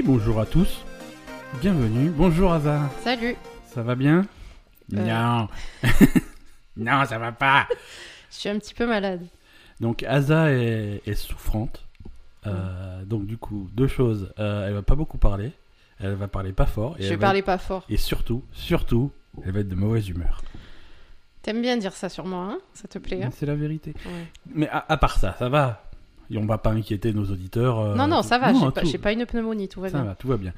Et bonjour à tous. Bienvenue. Bonjour Asa. Salut. Ça va bien? Euh. Non. non, ça va pas. Je suis un petit peu malade. Donc Asa est, est souffrante. Euh, donc du coup, deux choses. Euh, elle va pas beaucoup parler. Elle va parler pas fort. Et je vais va parler pas fort. Et surtout, surtout, elle va être de mauvaise humeur. T'aimes bien dire ça sur moi, hein? Ça te plaît hein? C'est la vérité. Ouais. Mais à, à part ça, ça va. Et on va pas inquiéter nos auditeurs. euh, Non, non, ça va. non, J'ai pas, une pneumonie, tout va Ça bien. va, tout va bien.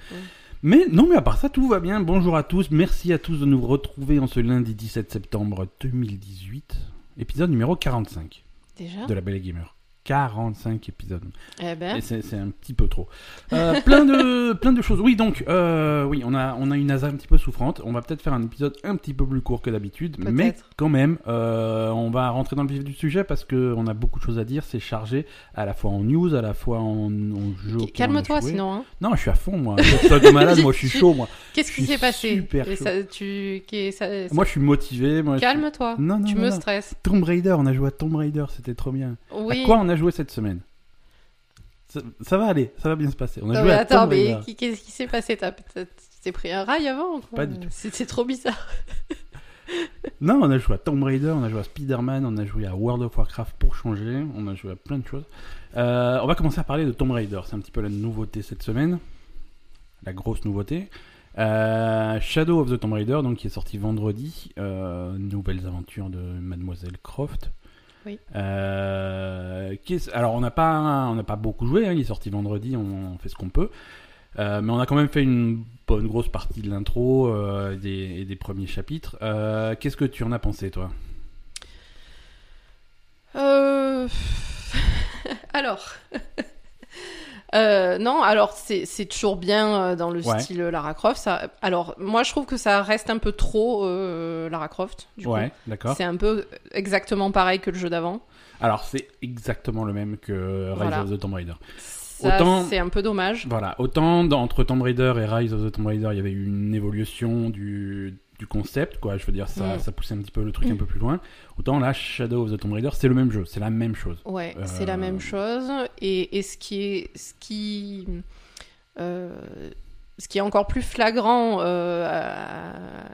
Mais non, mais à part ça, tout va bien. Bonjour à tous. Merci à tous de nous retrouver en ce lundi 17 septembre 2018. Épisode numéro 45 Déjà? de La Belle Gamer. 45 épisodes. Eh ben, c'est un petit peu trop. Euh, plein, de, plein de choses. Oui, donc, euh, oui, on a, on a une asa un petit peu souffrante. On va peut-être faire un épisode un petit peu plus court que d'habitude. Mais quand même, euh, on va rentrer dans le vif du sujet parce qu'on a beaucoup de choses à dire. C'est chargé à la fois en news, à la fois en, en jeu. calme-toi sinon. Hein. Non, je suis à fond, moi. T'es malade, moi, je suis chaud, moi. Qu'est-ce Je qui s'est passé? ça, tu... qui- ça- ça- Moi, je suis motivé. Je Calme-toi. Non, non, tu non, me stresses. Tomb Raider, on a joué à Tomb Raider, c'était trop bien. Oui. À quoi on a joué cette semaine ça, ça va aller, ça va bien se passer. On a Non, joué mais à attends, Tomb Raider. qu'est-ce qui s'est passé? T'as t'es pris un rail avant quoi? Pas du tout. C'était trop bizarre. Non, on a joué à Tomb Raider, on a joué à Spider-Man, on a joué à World of Warcraft pour changer, on a joué à plein de choses. Euh, on va commencer à parler de Tomb Raider, c'est un petit peu la nouveauté cette semaine, la grosse nouveauté. Euh, Shadow of the Tomb Raider, donc qui est sorti vendredi, euh, nouvelles aventures de Mademoiselle Croft. Oui. Euh, qui est- alors on n'a pas, on n'a pas beaucoup joué, hein, il est sorti vendredi, on, on fait ce qu'on peut. Euh, mais on a quand même fait une bonne grosse partie de l'intro euh, et des, et des premiers chapitres. Euh, Qu'est-ce que tu en as pensé, toi? Alors. Euh, non, alors c'est toujours bien euh, dans le Ouais. style Lara Croft. Ça... Alors moi je trouve que ça reste un peu trop euh, Lara Croft. Du coup. Ouais, d'accord. C'est un peu exactement pareil que le jeu d'avant. Alors c'est exactement le même que Rise Voilà. of the Tomb Raider. C'est un peu dommage. Voilà, autant entre Tomb Raider et Rise of the Tomb Raider, il y avait eu une évolution du, du concept, quoi. Je veux dire, ça, Mm. ça poussait un petit peu le truc un Mm. peu plus loin. Autant là, Shadow of the Tomb Raider, c'est le même jeu, c'est la même chose. Ouais, Euh, c'est la même chose. Et, et ce qui est, ce qui, euh, ce qui est encore plus flagrant euh,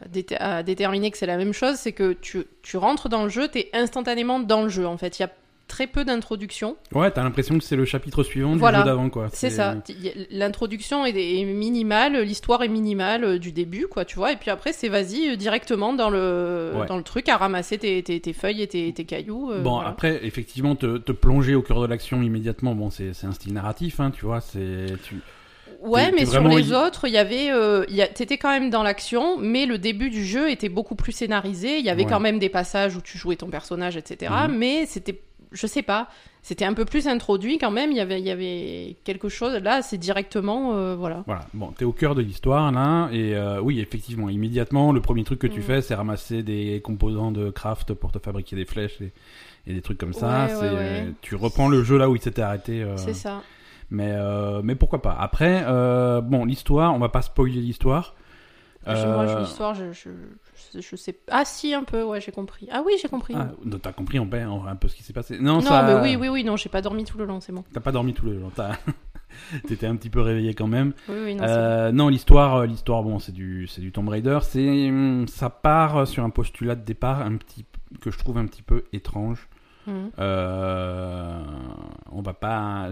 à, déter- à déterminer que c'est la même chose, c'est que tu, tu rentres dans le jeu, tu es instantanément dans le jeu. En fait, il y a très peu d'introduction. Ouais, t'as l'impression que c'est le chapitre suivant Voilà. du jeu d'avant, quoi. C'est ça. L'introduction est, est minimale, l'histoire est minimale euh, du début, quoi, tu vois. Et puis après, c'est vas-y euh, directement dans le, Ouais. dans le truc à ramasser tes, tes, tes feuilles et tes, tes cailloux. euh, Bon, voilà. après, effectivement, te, te plonger au cœur de l'action immédiatement, bon, c'est un style narratif, hein, tu vois, c'est... Tu... Ouais, mais sur les y- autres, il y avait, euh, t'étais quand même dans l'action, mais le début du jeu était beaucoup plus scénarisé. Il y avait Ouais. quand même des passages où tu jouais ton personnage, etc. Mhm. Mais c'était, je sais pas, c'était un peu plus introduit quand même. Il y avait, il y avait quelque chose. Là, c'est directement, euh, voilà. Voilà, bon, t'es au cœur de l'histoire, là, et euh, oui, effectivement, immédiatement, le premier truc que tu Mm. fais, c'est ramasser des composants de craft pour te fabriquer des flèches et, et des trucs comme ça. Ouais, c'est, ouais, euh, ouais. Tu reprends le jeu là où il s'était arrêté. euh, C'est ça. Mais, euh, mais pourquoi pas. Après, euh, bon, l'histoire, on va pas spoiler l'histoire. Je- Moi, Euh, l'histoire, je, je, je, je sais. Ah si, un peu. Ouais, j'ai compris. Ah oui, j'ai compris. Ah, donc t'as compris on- un peu ce qui s'est passé. Non, non, ça... mais oui, oui, oui, non, j'ai pas dormi tout le long, c'est bon. T'as pas dormi tout le long. t'as- T'étais un petit peu réveillé quand même. Oui, oui, non. Euh, non, l'histoire, euh, l'histoire, bon, c'est du, c'est du Tomb Raider. C'est, hum, ça part sur un postulat de départ un petit, que je trouve un petit peu étrange. Mhm. Euh, on va pas,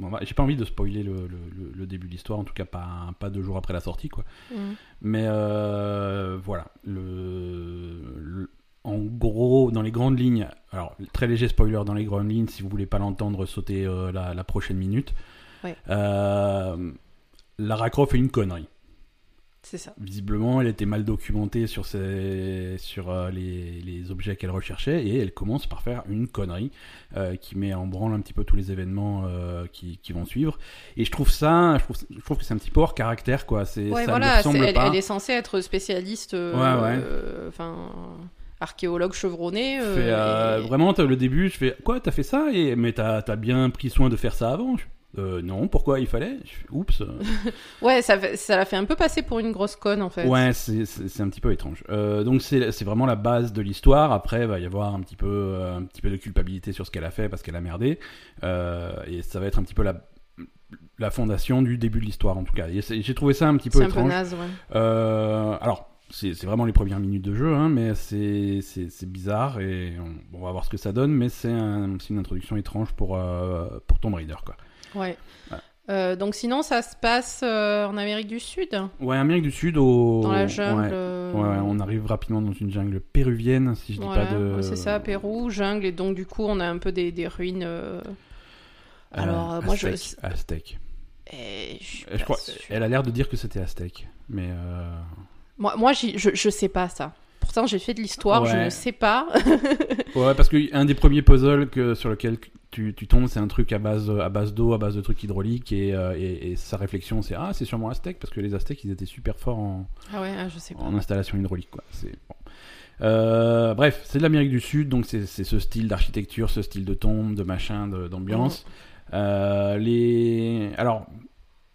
va- j'ai pas envie de spoiler le, le- le- le début de l'histoire, en tout cas pas, pas deux jours après la sortie, quoi. Mhm. Mais euh, voilà, le, le- en gros, dans les grandes lignes, alors très léger spoiler dans les grandes lignes, si vous voulez pas l'entendre, sauter euh, la, la prochaine minute. Ouais. Euh, Lara Croft fait une connerie. C'est ça. Visiblement, elle était mal documentée sur, ses, sur euh, les, les objets qu'elle recherchait et elle commence par faire une connerie euh, qui met en branle un petit peu tous les événements euh, qui, qui vont suivre. Et je trouve ça, je trouve, je trouve que c'est un petit peu hors caractère, quoi. C'est, Ouais, ça voilà, ressemble elle, pas. elle est censée être spécialiste, Ouais, ouais. enfin, archéologue chevronné. euh, Fais, euh, et- Vraiment, le début, je fais quoi, t'as fait ça? Et mais t'as as bien pris soin de faire ça avant. Euh, non, pourquoi il fallait? Oups. Ouais, ça, l'a fait un peu passer pour une grosse conne en fait. Ouais, c'est un petit peu étrange. Euh, donc c'est vraiment la base de l'histoire. Après, il va y avoir un petit peu euh, un petit peu de culpabilité sur ce qu'elle a fait parce qu'elle a merdé. Euh, et ça va être un petit peu la la fondation du début de l'histoire en tout cas. J'ai trouvé ça un petit peu C'est un peu étrange. naze, ouais. Alors, c'est vraiment les premières minutes de jeu, hein, mais c'est bizarre et on, on va voir ce que ça donne. Mais c'est un- une introduction étrange pour, pour Tomb Raider. Quoi. Ouais. Euh, donc sinon, ça se passe euh, en Amérique du Sud, Ouais, Amérique du Sud, au... dans la jungle. Ouais. euh, Ouais, on arrive rapidement dans une jungle péruvienne, si je dis pas de. C'est ça, Pérou, jungle, et donc du coup, on a un peu des, des ruines. Euh, Alors, moi, je- Aztèque, et je suis Je pas crois, sûre. elle a l'air de dire que c'était Aztèque, mais Moi, moi je, je sais pas ça. Pourtant, j'ai fait de l'histoire, je ne sais pas. ouais, parce qu'un des premiers puzzles que, sur lequel tu, tu tombes, c'est un truc à base à base d'eau, à base de trucs hydrauliques, et, euh, et, et sa réflexion, c'est ah, c'est sûrement Aztèque, parce que les Aztèques, ils étaient super forts en, ah ouais, ah, je sais pas. en installation hydraulique, quoi. C'est bon. Euh, bref, c'est de l'Amérique du Sud, donc c'est ce style d'architecture, ce style de tombe, de machin, d'ambiance. Euh, les, alors,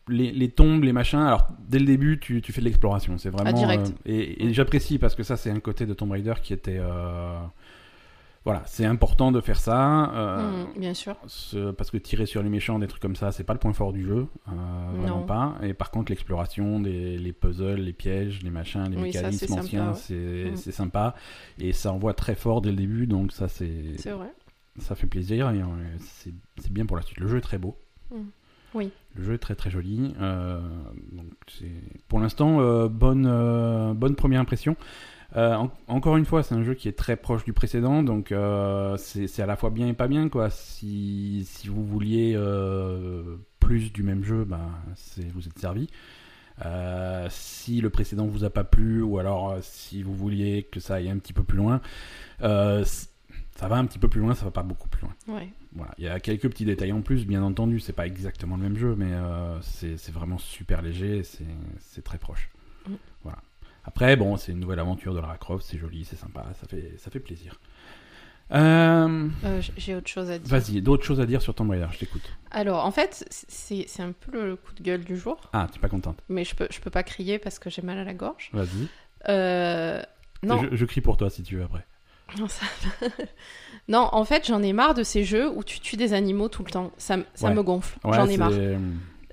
les, les tombes, les machins. Alors, dès le début, tu, tu fais de l'exploration. C'est vraiment. Ah, direct. euh, et et j'apprécie parce que ça, c'est un côté de Tomb Raider qui était. euh, voilà, c'est important de faire ça. euh, Hmm, bien sûr. ce- parce que tirer sur les méchants, des trucs comme ça, c'est pas le point fort du jeu, vraiment pas. Et par contre, l'exploration, les puzzles, les pièges, les machins, les Oui, mécanismes anciens, ouais. c'est Mm. c'est sympa. Et ça envoie très fort dès le début, donc ça, c'est C'est vrai. ça fait plaisir et c'est c'est bien pour la suite. Le jeu est très beau. Mm. Oui. Le jeu est très très joli. euh, donc pour l'instant euh, bonne euh, bonne première impression. En- encore une fois, c'est un jeu qui est très proche du précédent, donc c'est à la fois bien et pas bien quoi. Si, si vous vouliez plus du même jeu, ben vous êtes servi. Si le précédent vous a pas plu, ou alors si vous vouliez que ça aille un petit peu plus loin, ça va un petit peu plus loin, ça va pas beaucoup plus loin. Ouais. Voilà, il y a quelques petits détails en plus, bien entendu, c'est pas exactement le même jeu, mais euh, c'est vraiment super léger, c'est très proche. Mm. Voilà. Après, bon, c'est une nouvelle aventure de Lara Croft, c'est joli, c'est sympa, ça fait, ça fait plaisir. Euh, Euh, J'ai autre chose à dire. Vas-y, d'autres choses à dire sur Tomb Raider, je t'écoute. Alors, en fait, c'est un peu le coup de gueule du jour, Ah, tu es pas contente mais je peux, je peux pas crier parce que j'ai mal à la gorge. Vas-y. Euh, non, Je, je crie pour toi si tu veux après. Non, ça- non, en fait, j'en ai marre de ces jeux où tu tues des animaux tout le temps. Ça, ça Ouais. me gonfle. Ouais, j'en ai marre.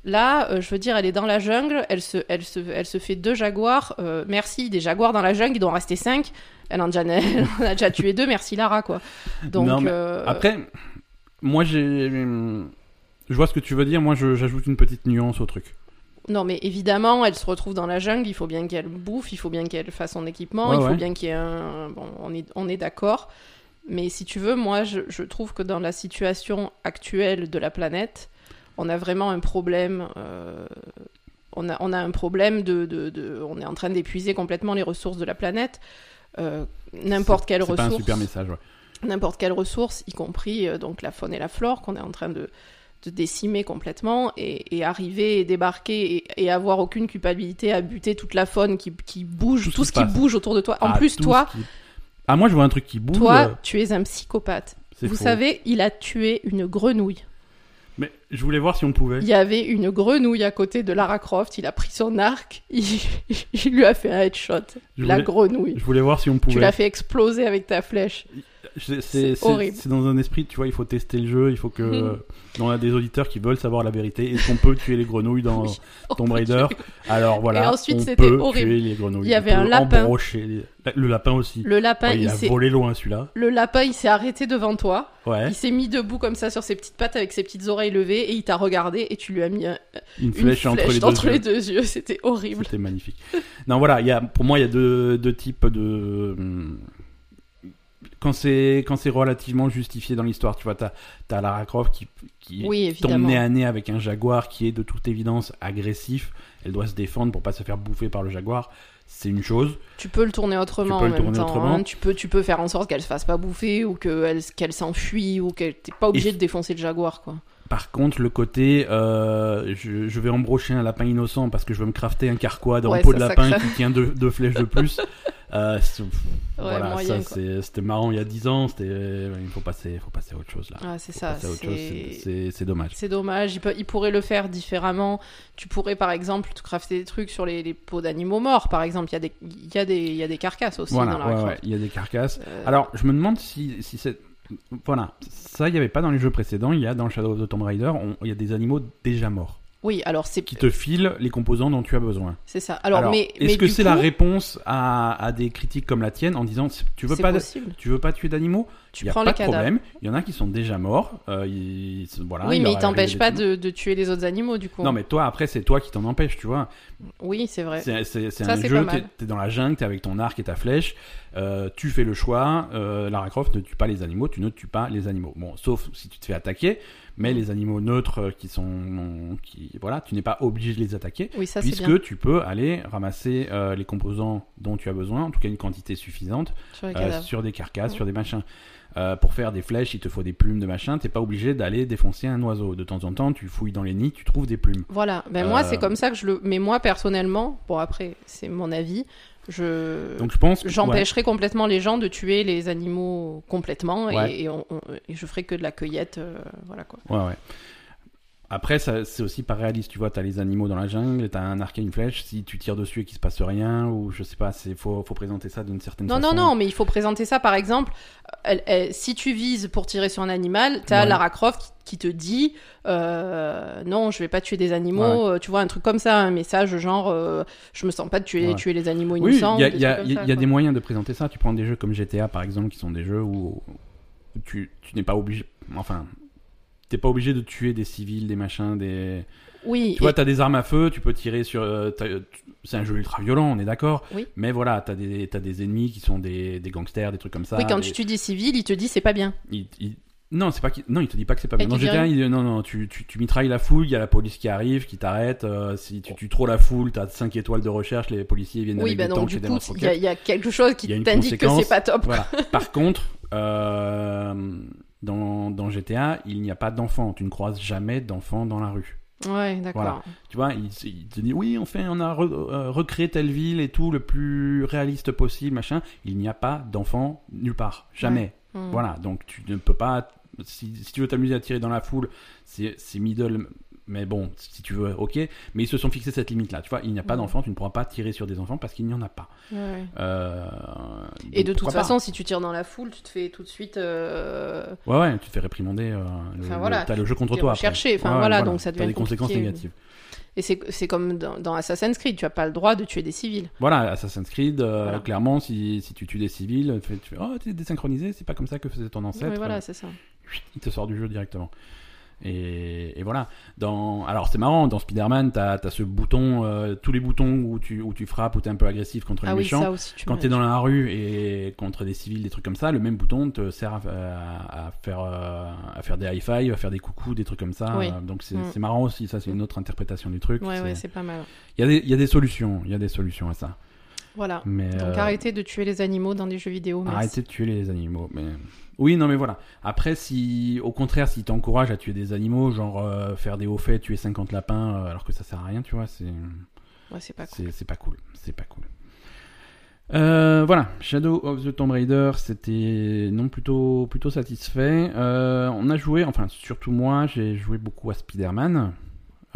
Là, euh, je veux dire, elle est dans la jungle, elle se, elle se, elle se fait deux jaguars. euh, merci, des jaguars dans la jungle, il doit en rester cinq. Elle en, a déjà, elle en a déjà tué deux, merci Lara, quoi. Donc, Non, mais euh, Après, moi j'ai. Je vois ce que tu veux dire, moi je- j'ajoute une petite nuance au truc. Non, mais évidemment, elle se retrouve dans la jungle, il faut bien qu'elle bouffe, il faut bien qu'elle fasse son équipement, Ouais, il faut bien qu'il y ait un. Bon, on est, on est d'accord. Mais si tu veux, moi, je, je trouve que dans la situation actuelle de la planète, on a vraiment un problème. euh, on, a, on a un problème de, de- de- On est en train d'épuiser complètement les ressources de la planète. Euh, N'importe quelle C'est pas un ressource. super message, ouais. N'importe quelle ressource, y compris euh, donc la faune et la flore, qu'on est en train de, de décimer complètement, et, et arriver et débarquer et, et avoir aucune culpabilité à buter toute la faune qui, qui bouge, Tout tout, ce qui passe. bouge autour de toi. En Ah, plus, toi, qui- Ah, moi je vois un truc qui bouge. toi, tu es un psychopathe. Vous faux. savez, il a tué une grenouille. Mais je voulais voir si on pouvait. Il y avait une grenouille à côté de Lara Croft, il a pris son arc, il, il lui a fait un headshot. Je La voulais- grenouille. Je voulais voir si on Tu pouvait. l'as fait exploser avec ta flèche. C'est- dans un esprit, tu vois, il faut tester le jeu, il faut que. Mhm. On a des auditeurs qui veulent savoir la vérité. Est-ce qu'on peut tuer les grenouilles dans Oui. Tomb Raider Alors voilà. Et ensuite, on c'était horrible. tuer les grenouilles. Il y On avait un peut lapin. embrocher Le lapin aussi. Le lapin, Ouais, il il a s'est volé loin celui-là. Le lapin, il s'est arrêté devant toi. Ouais. Il s'est mis debout comme ça sur ses petites pattes avec ses petites oreilles levées et il t'a regardé et tu lui as mis un- Une une flèche, entre les deux. yeux. les deux yeux. C'était horrible. C'était magnifique. Non, voilà, il y a, pour moi, il y a deux, deux types de. Quand c'est quand c'est relativement justifié dans l'histoire, tu vois, t'as as Lara Croft qui, qui Oui, tombe nez à nez avec un jaguar qui est de toute évidence agressif. Elle doit se défendre pour pas se faire bouffer par le jaguar. C'est une chose. Tu peux le tourner autrement Tu peux en le même tourner temps. autrement. hein. Tu, peux, tu peux faire en sorte qu'elle se fasse pas bouffer ou qu'elle qu'elle s'enfuit ou qu'elle t'es pas obligé Et- de défoncer le jaguar quoi. Par contre, le côté, euh, je, je vais embrocher un lapin innocent parce que je veux me crafter un carquois dans Ouais, le pot de lapin qui tient deux, deux flèches de plus. Euh, voilà, moyen, ça c'était marrant il y a 10 ans. C'était, il faut passer, faut passer à autre chose là. Ah, c'est ça. c'est- dommage. c'est dommage. Il, peut, il pourrait le faire différemment. Tu pourrais par exemple te crafter des trucs sur les, les peaux d'animaux morts. Par exemple, il y, a des- il y, a des- il y a des carcasses aussi Voilà, dans la ouais, il y a des carcasses. Euh, Alors, je me demande si, si c'est. Voilà, ça, il n'y avait pas dans les jeux précédents. Il y a dans Shadow of the Tomb Raider, on- il y a des animaux déjà morts Oui, alors c'est qui te filent les composants dont tu as besoin. c'est ça. Alors, mais mais est-ce que c'est coup, la réponse à, à des critiques comme la tienne en disant tu veux pas possible. tu veux pas tuer d'animaux Tu Il y a prends pas les de cadavres. problème. Il y en a qui sont déjà morts. euh, ils- voilà, oui, il mais leur il est t'empêche arrivé pas de, de tuer les autres animaux du coup. Non, mais toi, après, c'est toi qui t'en empêche, tu vois. Oui, c'est vrai. C'est un jeu, t'es dans la jungle, t'es avec ton arc et ta flèche, euh, tu fais le choix, euh, Lara Croft ne tue pas les animaux, tu ne tues pas les animaux. Bon, sauf si tu te fais attaquer, mais les animaux neutres qui sont... Qui, voilà, tu n'es pas obligé de les attaquer, Oui, ça c'est puisque bien tu peux aller ramasser euh, les composants dont tu as besoin, en tout cas une quantité suffisante, sur euh, sur des carcasses, Ouais. sur des machins. Euh, pour faire des flèches, il te faut des plumes de machin. T'es pas obligé d'aller défoncer un oiseau. De temps en temps, tu fouilles dans les nids, tu trouves des plumes. Voilà. Ben moi, c'est comme ça que je le. Mais moi, personnellement, bon après, c'est mon avis. Je Donc je pense ouais. j'empêcherai complètement les gens de tuer les animaux complètement et- Ouais. et, on- on- et je ferai que de la cueillette, euh, voilà quoi. Ouais, ouais. Après, c'est aussi pas réaliste. Tu vois, t'as les animaux dans la jungle, t'as un arc et une flèche. Si tu tires dessus et qu'il se passe rien, ou je sais pas, c'est faut, faut présenter ça d'une certaine Non, façon. non, non, mais il faut présenter ça par exemple. elle- elle- si tu vises pour tirer sur un animal, t'as Ouais. Lara Croft qui, qui te dit euh, non, je vais pas tuer des animaux. euh, Tu vois, un truc comme ça, un message genre euh, je me sens pas de tuer, tuer les animaux Oui, il innocents. y a, des il y a- il y a- ça, il y a quoi. des moyens de présenter ça. Tu prends des jeux comme GTA par exemple, qui sont des jeux où, où tu, tu n'es pas obligé. Enfin, t'es pas obligé de tuer des civils, des machins, des. Oui, Tu vois, et- t'as des armes à feu, tu peux tirer sur. euh, C'est un jeu ultra violent, on est d'accord. Oui. Mais voilà, t'as des, t'as des ennemis qui sont des, des gangsters, des trucs comme ça. oui, quand des- tu tues des civils, il te dit c'est pas bien. il- il- Non, c'est pas non, il te dit pas que c'est pas bien. Dit GTA, il non, non, tu, tu, tu mitrailles la foule, il y a la police qui arrive, qui t'arrête. euh, si tu tues trop la foule, t'as 5 étoiles de recherche, les policiers viennent Oui, avec bah des tanks et du des coup, il y, a- y quelque chose qui t'indique que c'est pas top. Voilà. Par contre, euh, dans, dans GTA, il n'y a pas d'enfants. Tu ne croises jamais d'enfants dans la rue. Ouais, d'accord. Voilà. Tu vois, il, il te dit oui, on fait, on a re- euh, recréé telle ville et tout le plus réaliste possible, machin. Il n'y a pas d'enfants nulle part, jamais. Hmm. Voilà, donc tu ne peux pas. Si, si tu veux t'amuser à tirer dans la foule, c'est middle. Mais bon, si tu veux, ok. Mais ils se sont fixés cette limite-là. Tu vois, il n'y a pas Mhm. d'enfants, tu ne pourras pas tirer sur des enfants parce qu'il n'y en a pas. Ouais. Euh, Et de toute façon, si tu tires dans la foule, tu te fais tout de suite. euh, Ouais, ouais, tu te fais réprimander. Euh, le- Enfin, le- voilà, t'as le jeu contre toi. recherché, enfin, Ouais, voilà, donc ça devient des conséquences négatives. Et c'est comme dans, dans Assassin's Creed, tu as pas le droit de tuer des civils. Voilà, Assassin's Creed, euh, Voilà. clairement, si, si tu tues des civils, tu fais, oh, t'es désynchronisé, c'est pas comme ça que faisait ton ancêtre. Oui, voilà, c'est ça. Il te sort du jeu directement. Et, et voilà. Dans, alors c'est marrant, dans Spider-Man, t'as as ce bouton, euh, tous les boutons où tu, où tu frappes, où t'es un peu agressif contre les Ah oui, méchants. aussi, tu Quand t'es dans la rue et contre des civils, des trucs comme ça, le même bouton te sert à, à- à faire, euh, à faire des high-five, à faire des coucous, des trucs comme ça. Oui. Euh, Donc c'est Mm. c'est marrant aussi, ça c'est une autre interprétation du truc. Ouais, ouais, c'est pas mal. Il y, a des- il y a des solutions, il y a des solutions à ça. Voilà. Mais Donc euh, arrêtez de tuer les animaux dans des jeux vidéo. merci. Arrêtez de tuer les animaux. Mais... Oui, non, mais voilà. Après, si, au contraire, si t'encourages à tuer des animaux, genre euh, faire des hauts faits, tuer 50 lapins, euh, alors que ça sert à rien, tu vois, c'est Ouais, c'est pas cool. c'est pas cool. C'est pas cool. Euh, voilà, Shadow of the Tomb Raider, c'était non plutôt plutôt satisfait. Euh, on a joué, enfin surtout moi, j'ai joué beaucoup à Spider-Man.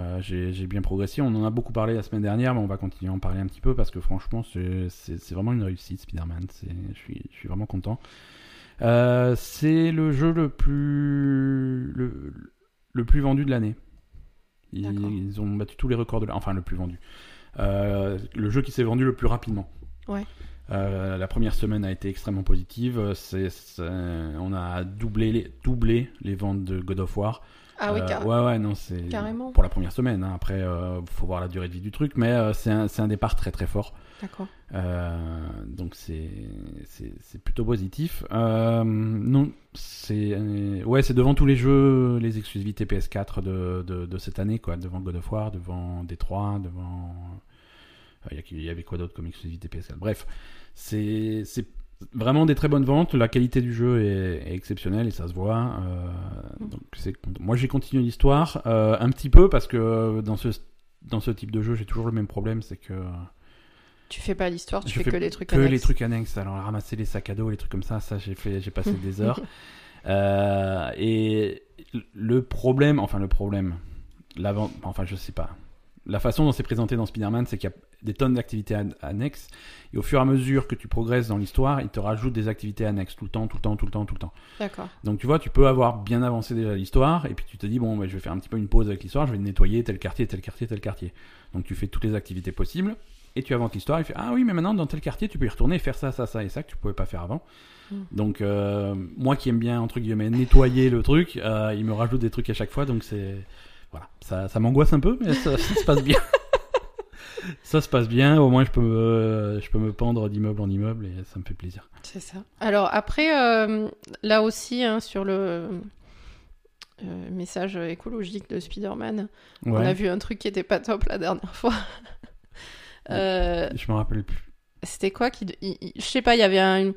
Euh, j'ai bien progressé. On en a beaucoup parlé la semaine dernière, mais on va continuer à en parler un petit peu parce que franchement, c'est- vraiment une réussite, Spider-Man. Je suis, je suis vraiment content. Euh, c'est le jeu le plus le, le plus vendu de l'année. Ils, ont battu tous les records de l'année. Enfin, le plus vendu. Euh, le jeu qui s'est vendu le plus rapidement. Ouais. Euh, la première semaine a été extrêmement positive. On a doublé les, doublé les ventes de God of War. Ah oui, Euh, car- ouais, ouais, non, c'est Carrément. pour la première semaine. hein. Après, euh, faut voir la durée de vie du truc, mais euh, c'est un, un départ très très fort. D'accord. Donc c'est plutôt positif. Non, c'est ouais, c'est devant tous les jeux, les exclusivités PS4 de, de, de cette année, quoi. Devant God of War, devant Détroit, devant. Il y il avait quoi d'autre comme exclusivité PS4 Bref, c'est vraiment des très bonnes ventes. La qualité du jeu est, est exceptionnelle et ça se voit. Euh, donc moi j'ai continué l'histoire euh, un petit peu parce que dans ce dans ce type de jeu j'ai toujours le même problème, c'est que Tu fais pas l'histoire, tu fais fais que les trucs que annexes. les trucs annexes. Alors ramasser les sacs à dos, les trucs comme ça, ça j'ai fait, j'ai passé des heures. Euh, et le problème, enfin le problème, l'avant, enfin je sais pas. La façon dont c'est présenté dans Spider-Man, c'est qu'il y a des tonnes d'activités an- annexes, et au fur et à mesure que tu progresses dans l'histoire, il te rajoute des activités annexes tout le temps, tout le temps, tout le temps, tout le temps. D'accord. Donc tu vois, tu peux avoir bien avancé déjà l'histoire, et puis tu te dis, bon, bah, je vais faire un petit peu une pause avec l'histoire, je vais nettoyer tel quartier, tel quartier, tel quartier. Donc tu fais toutes les activités possibles, et tu avances l'histoire, et tu fais, ah oui, mais maintenant dans tel quartier, tu peux y retourner et faire ça, ça, ça et ça que tu pouvais pas faire avant. Mm. Donc euh, moi qui aime bien, entre guillemets, nettoyer le truc, euh, il me rajoute des trucs à chaque fois, donc c'est... Voilà, ça, ça m'angoisse un peu, mais ça, ça se passe bien. ça se passe bien, au moins je peux me, je peux me pendre d'immeuble en immeuble, et ça me fait plaisir. C'est ça. Alors après, euh, là aussi, hein, sur le euh, message écologique de Spider-Man, on a vu un truc qui était pas top la dernière fois. Euh, je me rappelle plus. C'était quoi qui... il- il- Je sais pas, il y avait un, une-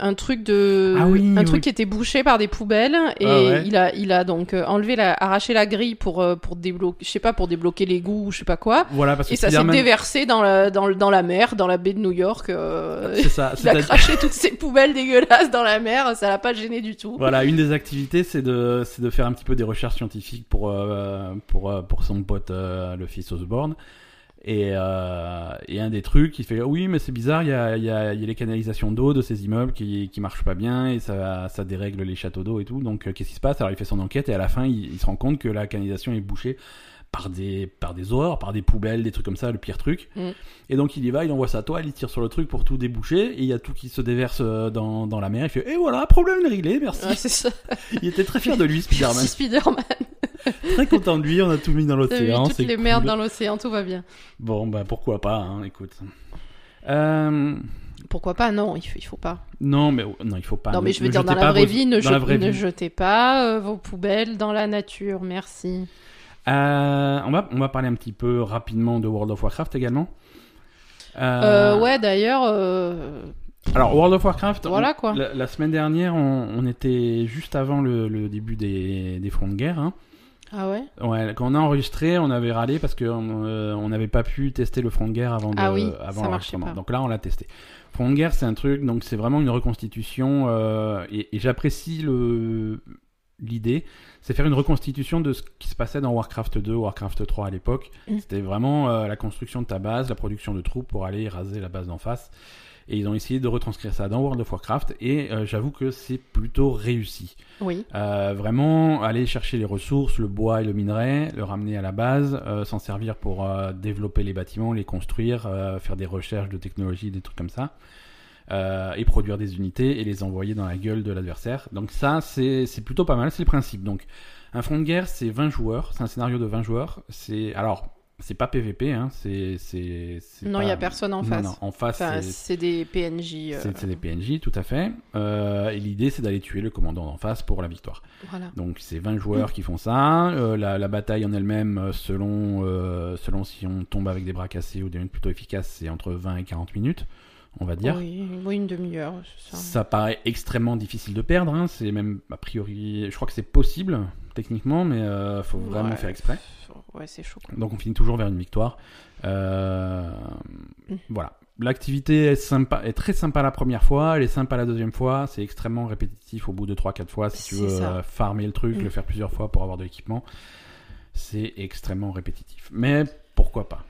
un truc de... Ah oui, un oui. truc qui était bouché par des poubelles et Ah ouais. il, a, il a donc euh, enlevé la... arraché la grille pour, euh, pour débloquer... Je sais pas, pour débloquer l'égout ou je sais pas quoi. Voilà, parce que Et ça s'est déversé dans la, dans, dans la mer, dans la baie de New York. euh, C'est ça. il a craché toutes ces poubelles dégueulasses dans la mer, ça l'a pas gêné du tout. Voilà, une des activités, c'est de, c'est de faire un petit peu des recherches scientifiques pour, euh, pour, pour son pote, euh, le fils Osborne. Et, euh, et un des trucs, il fait oui, mais c'est bizarre, il y a, il y, a, il y a les canalisations d'eau de ces immeubles qui, qui marchent pas bien et ça, ça dérègle les châteaux d'eau et tout. Donc, euh, qu'est-ce qui se passe? Alors, il fait son enquête et à la fin, il, il se rend compte que la canalisation est bouchée par des, par des horreurs, par des poubelles, des trucs comme ça, le pire truc. Mm. Et donc, il y va, il envoie sa toile, il tire sur le truc pour tout déboucher et il y a tout qui se déverse euh, dans, dans la mer. Il fait et voilà, problème réglé, merci. Ouais, c'est ça. Il était très fier de lui, Spider-Man. Merci Spider-Man. très content de lui. On a tout mis dans l'océan. toutes les cool. merdes dans l'océan, tout va bien. Bon, bah pourquoi pas, hein, écoute. Euh, Pourquoi pas Non, il faut, il faut pas. non, mais non, il faut pas. non, mais je veux ne dire, dans la vraie vos- vie, ne, dans la je- vraie ne vie. jetez pas euh, vos poubelles dans la nature. Merci. Euh, on va, on va parler un petit peu rapidement de World of Warcraft également. Euh, ouais, d'ailleurs, euh, Alors World of Warcraft. voilà on- quoi. La, la semaine dernière, on, on était juste avant le, le début des, des fronts de guerre. hein. Ah ouais? Ouais, quand on a enregistré, on avait râlé parce que euh, on n'avait pas pu tester le front de guerre avant, de, Ah oui, avant l'enregistrement. Donc là, on l'a testé. Front de guerre, c'est un truc, donc c'est vraiment une reconstitution euh, et, et j'apprécie le l'idée, c'est faire une reconstitution de ce qui se passait dans Warcraft 2, Warcraft 3 à l'époque. Mm. C'était vraiment euh, la construction de ta base, la production de troupes pour aller raser la base d'en face. Et ils ont essayé de retranscrire ça dans World of Warcraft et euh, j'avoue que c'est plutôt réussi. Oui. Euh, vraiment aller chercher les ressources, le bois et le minerai, le ramener à la base, euh, s'en servir pour développer les bâtiments, les construire, faire des recherches de technologie, des trucs comme ça, euh, et produire des unités et les envoyer dans la gueule de l'adversaire. Donc ça, c'est c'est plutôt pas mal, c'est le principe. Donc un front de guerre, c'est 20 joueurs, c'est un scénario de 20 joueurs. C'est alors c'est pas PVP, hein, c'est Non, il pas- y a personne en Non, face. non, en face, Enfin, c'est- des PNJ. euh, c'est des PNJ, tout à fait. Euh, et l'idée, c'est d'aller tuer le commandant d'en face pour la victoire. Voilà. Donc c'est 20 joueurs qui font ça. Euh, la, la bataille en elle-même, selon, selon si on tombe avec des bras cassés ou des units plutôt efficaces, c'est entre 20 et 40 minutes, on va dire. Oui, oui, une demi-heure. ça. Ça paraît extrêmement difficile de perdre. hein. C'est même a priori, je crois que c'est possible techniquement, mais euh, faut vraiment Ouais. faire exprès. Ouais, c'est chaud. quoi. Donc on finit toujours vers une victoire. Euh, Mm. Voilà. L'activité est, sympa, est très sympa la première fois, elle est sympa la deuxième fois, c'est extrêmement répétitif au bout de 3-4 fois si tu veux ça. euh, farmer le truc, Mm. le faire plusieurs fois pour avoir de l'équipement. C'est extrêmement répétitif. Mais pourquoi pas?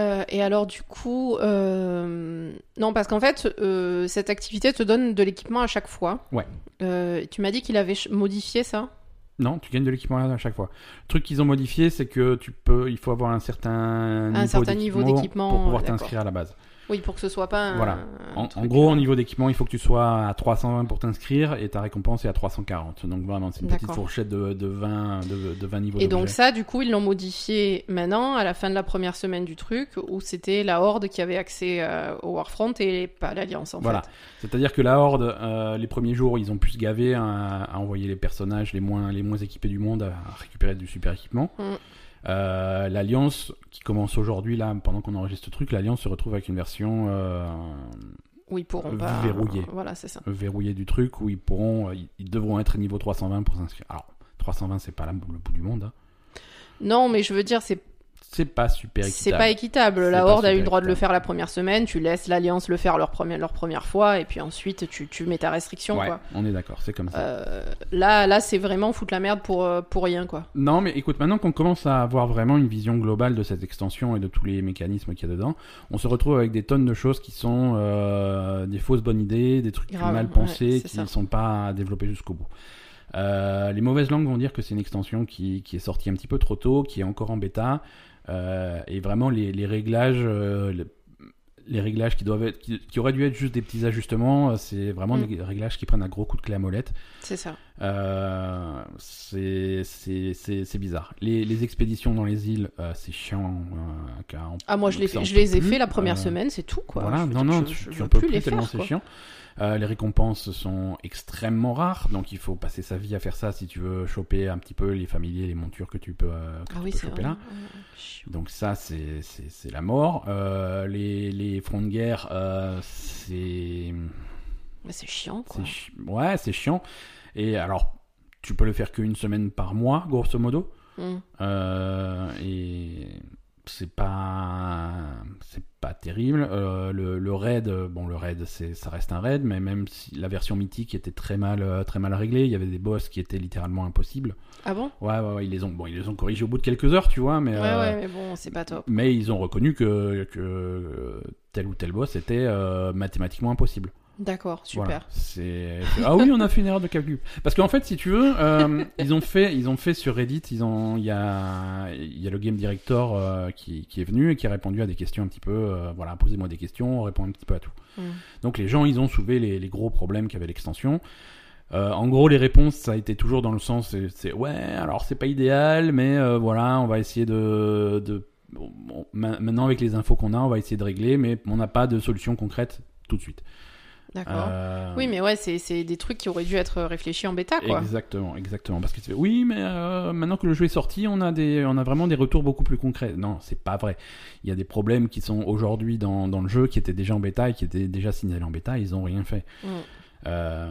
Euh, et alors, du coup, euh, non, parce qu'en fait, euh, cette activité te donne de l'équipement à chaque fois. Ouais. Tu m'as dit qu'il avait modifié ça? Non, tu gagnes de l'équipement à chaque fois. Le truc qu'ils ont modifié, c'est que tu peux, il faut avoir un certain, niveau, certain niveau d'équipement, pour pouvoir t'inscrire à la base. Oui, pour que ce soit pas un. Voilà. un En, gros, euh, au niveau d'équipement, il faut que tu sois à 320 pour t'inscrire et ta récompense est à 340. Donc vraiment, c'est une petite fourchette de, de 20, de, de 20 niveaux Et donc ça, du coup, ils l'ont modifié maintenant, à la fin de la première semaine du truc, où c'était la Horde qui avait accès euh, au Warfront et pas l'Alliance, en Voilà. fait. C'est-à-dire que la Horde, euh, les premiers jours, ils ont pu se gaver à, à envoyer les personnages les moins, les moins équipés du monde à, à récupérer du super équipement. Mm. Euh, L'Alliance, qui commence aujourd'hui, là, pendant qu'on enregistre ce truc, l'Alliance se retrouve avec une version euh, Où ils pourront pas... Verrouillé. Voilà, c'est ça. verrouillée du truc où ils pourront, ils, ils devront être niveau 320 pour s'inscrire. Alors, 320, c'est pas le bout du monde. hein. Non, mais je veux dire, c'est c'est pas super C'est équitable. pas équitable. C'est La Horde a eu le droit de le faire la première semaine, tu laisses l'Alliance le faire leur première, leur première fois, et puis ensuite tu, tu mets ta restriction. Ouais, Quoi. on est d'accord, c'est comme ça. Euh, là, là c'est vraiment foutre la merde pour, euh, pour rien. quoi. Non, mais écoute, maintenant qu'on commence à avoir vraiment une vision globale de cette extension et de tous les mécanismes qu'il y a dedans, on se retrouve avec des tonnes de choses qui sont euh, des fausses bonnes idées, des trucs Grave, mal pensés, c'est qui ne sont pas développés jusqu'au bout. Euh, les mauvaises langues vont dire que c'est une extension qui, qui est sortie un petit peu trop tôt, qui est encore en bêta, et vraiment les, les réglages, euh, le- les réglages qui doivent être, qui, qui auraient dû être juste des petits ajustements, euh, c'est vraiment Mm. des réglages qui prennent un gros coup de clé à molette. C'est ça. Euh, c'est bizarre. Les, les expéditions dans les îles, euh, c'est chiant. euh, Ah, moi, je, les, je ai fait la première Euh, semaine, c'est tout. quoi. Voilà, Je non, dire, non, je- tu, je tu veux en peux plus plus les tellement c'est chiant. Euh, les récompenses sont extrêmement rares, donc il faut passer sa vie à faire ça si tu veux choper un petit peu les familiers, les montures que tu peux, euh, que Ah tu oui, peux choper vrai. là. Donc ça, c'est c'est- c'est la mort. Euh, les, les fronts de guerre, c'est c'est chiant, quoi. c'est chi- ouais, c'est chiant. Et alors, tu peux le faire qu'une semaine par mois, grosso modo. Mm. Euh, et c'est pas c'est pas terrible. Euh, le, le raid, bon, le raid, c'est ça reste un raid, mais même si la version mythique était très mal euh, très mal réglée, il y avait des boss qui étaient littéralement impossibles. Ah bon? Ouais, ouais, ouais, ils les ont bon, ils les ont corrigés au bout de quelques heures, tu vois, mais Ouais, euh, ouais, mais bon, c'est pas top. mais ils ont reconnu que, que tel ou tel boss était euh, mathématiquement impossible. D'accord, super. Voilà, c'est ah oui, on a fait une erreur de calcul. Parce qu'en fait, si tu veux, euh, ils ont fait, ils ont fait sur Reddit, ils ont, il y a, il y a le game director euh, qui, qui est venu et qui a répondu à des questions un petit peu, euh, voilà, posez-moi des questions, on répond un petit peu à tout. Mm. Donc les gens, ils ont soulevé les, les gros problèmes qu'avait l'extension. En gros, les réponses, ça a été toujours dans le sens, c'est- c'est ouais, alors c'est pas idéal, mais voilà, on va essayer de, de bon, maintenant avec les infos qu'on a, on va essayer de régler, mais on n'a pas de solution concrète tout de suite. D'accord. Euh, Oui, mais ouais, c'est des trucs qui auraient dû être réfléchis en bêta, quoi. Exactement, exactement. Parce que oui, mais euh, maintenant que le jeu est sorti, on a des, on a vraiment des retours beaucoup plus concrets. Non, c'est pas vrai. Il y a des problèmes qui sont aujourd'hui dans, dans le jeu, qui étaient déjà en bêta et qui étaient déjà signalés en bêta. Ils ont rien fait. Mm. Euh,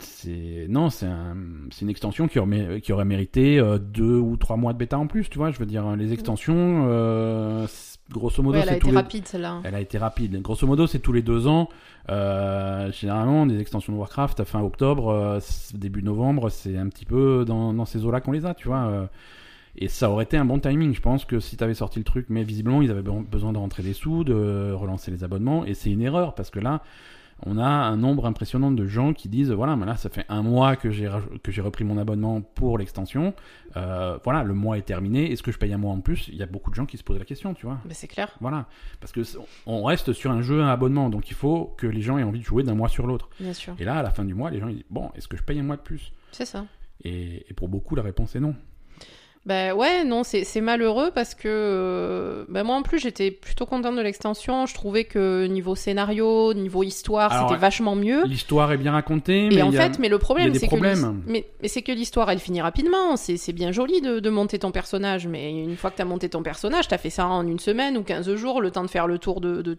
c'est non, c'est un, une extension qui aurait, qui aurait mérité euh, deux ou trois mois de bêta en plus. Tu vois, je veux dire, les extensions, euh, grosso modo, Ouais, elle a été les rapide, celle-là. elle a été rapide. Grosso modo, c'est tous les deux ans. Euh, généralement, des extensions de Warcraft, fin octobre, euh, début novembre, c'est un petit peu dans, dans ces eaux-là qu'on les a, tu vois. euh. et ça aurait été un bon timing. Je pense que si tu avais sorti le truc, mais visiblement, ils avaient be- besoin de rentrer des sous, de relancer les abonnements. Et c'est une erreur parce que là, on a un nombre impressionnant de gens qui disent voilà, mais là, ça fait un mois que j'ai raj- que j'ai repris mon abonnement pour l'extension. Euh, voilà, le mois est terminé. Est-ce que je paye un mois en plus? Il y a beaucoup de gens qui se posent la question, tu vois. Mais c'est clair. Voilà, parce que on reste sur un jeu à abonnement, donc il faut que les gens aient envie de jouer d'un mois sur l'autre. Bien sûr. Et là, à la fin du mois, les gens ils disent bon, est-ce que je paye un mois de plus? C'est ça. et, et pour beaucoup, la réponse est non. Ben ouais, non, c'est malheureux parce que ben moi en plus j'étais plutôt contente de l'extension. Je trouvais que niveau scénario, niveau histoire, c'était vachement mieux. L'histoire est bien racontée, mais Et en il y a- fait, mais le problème, c'est que mais, mais c'est que l'histoire, elle finit rapidement. C'est bien joli de, de monter ton personnage, mais une fois que t'as monté ton personnage, t'as fait ça en une semaine ou 15 jours, le temps de faire le tour de, de-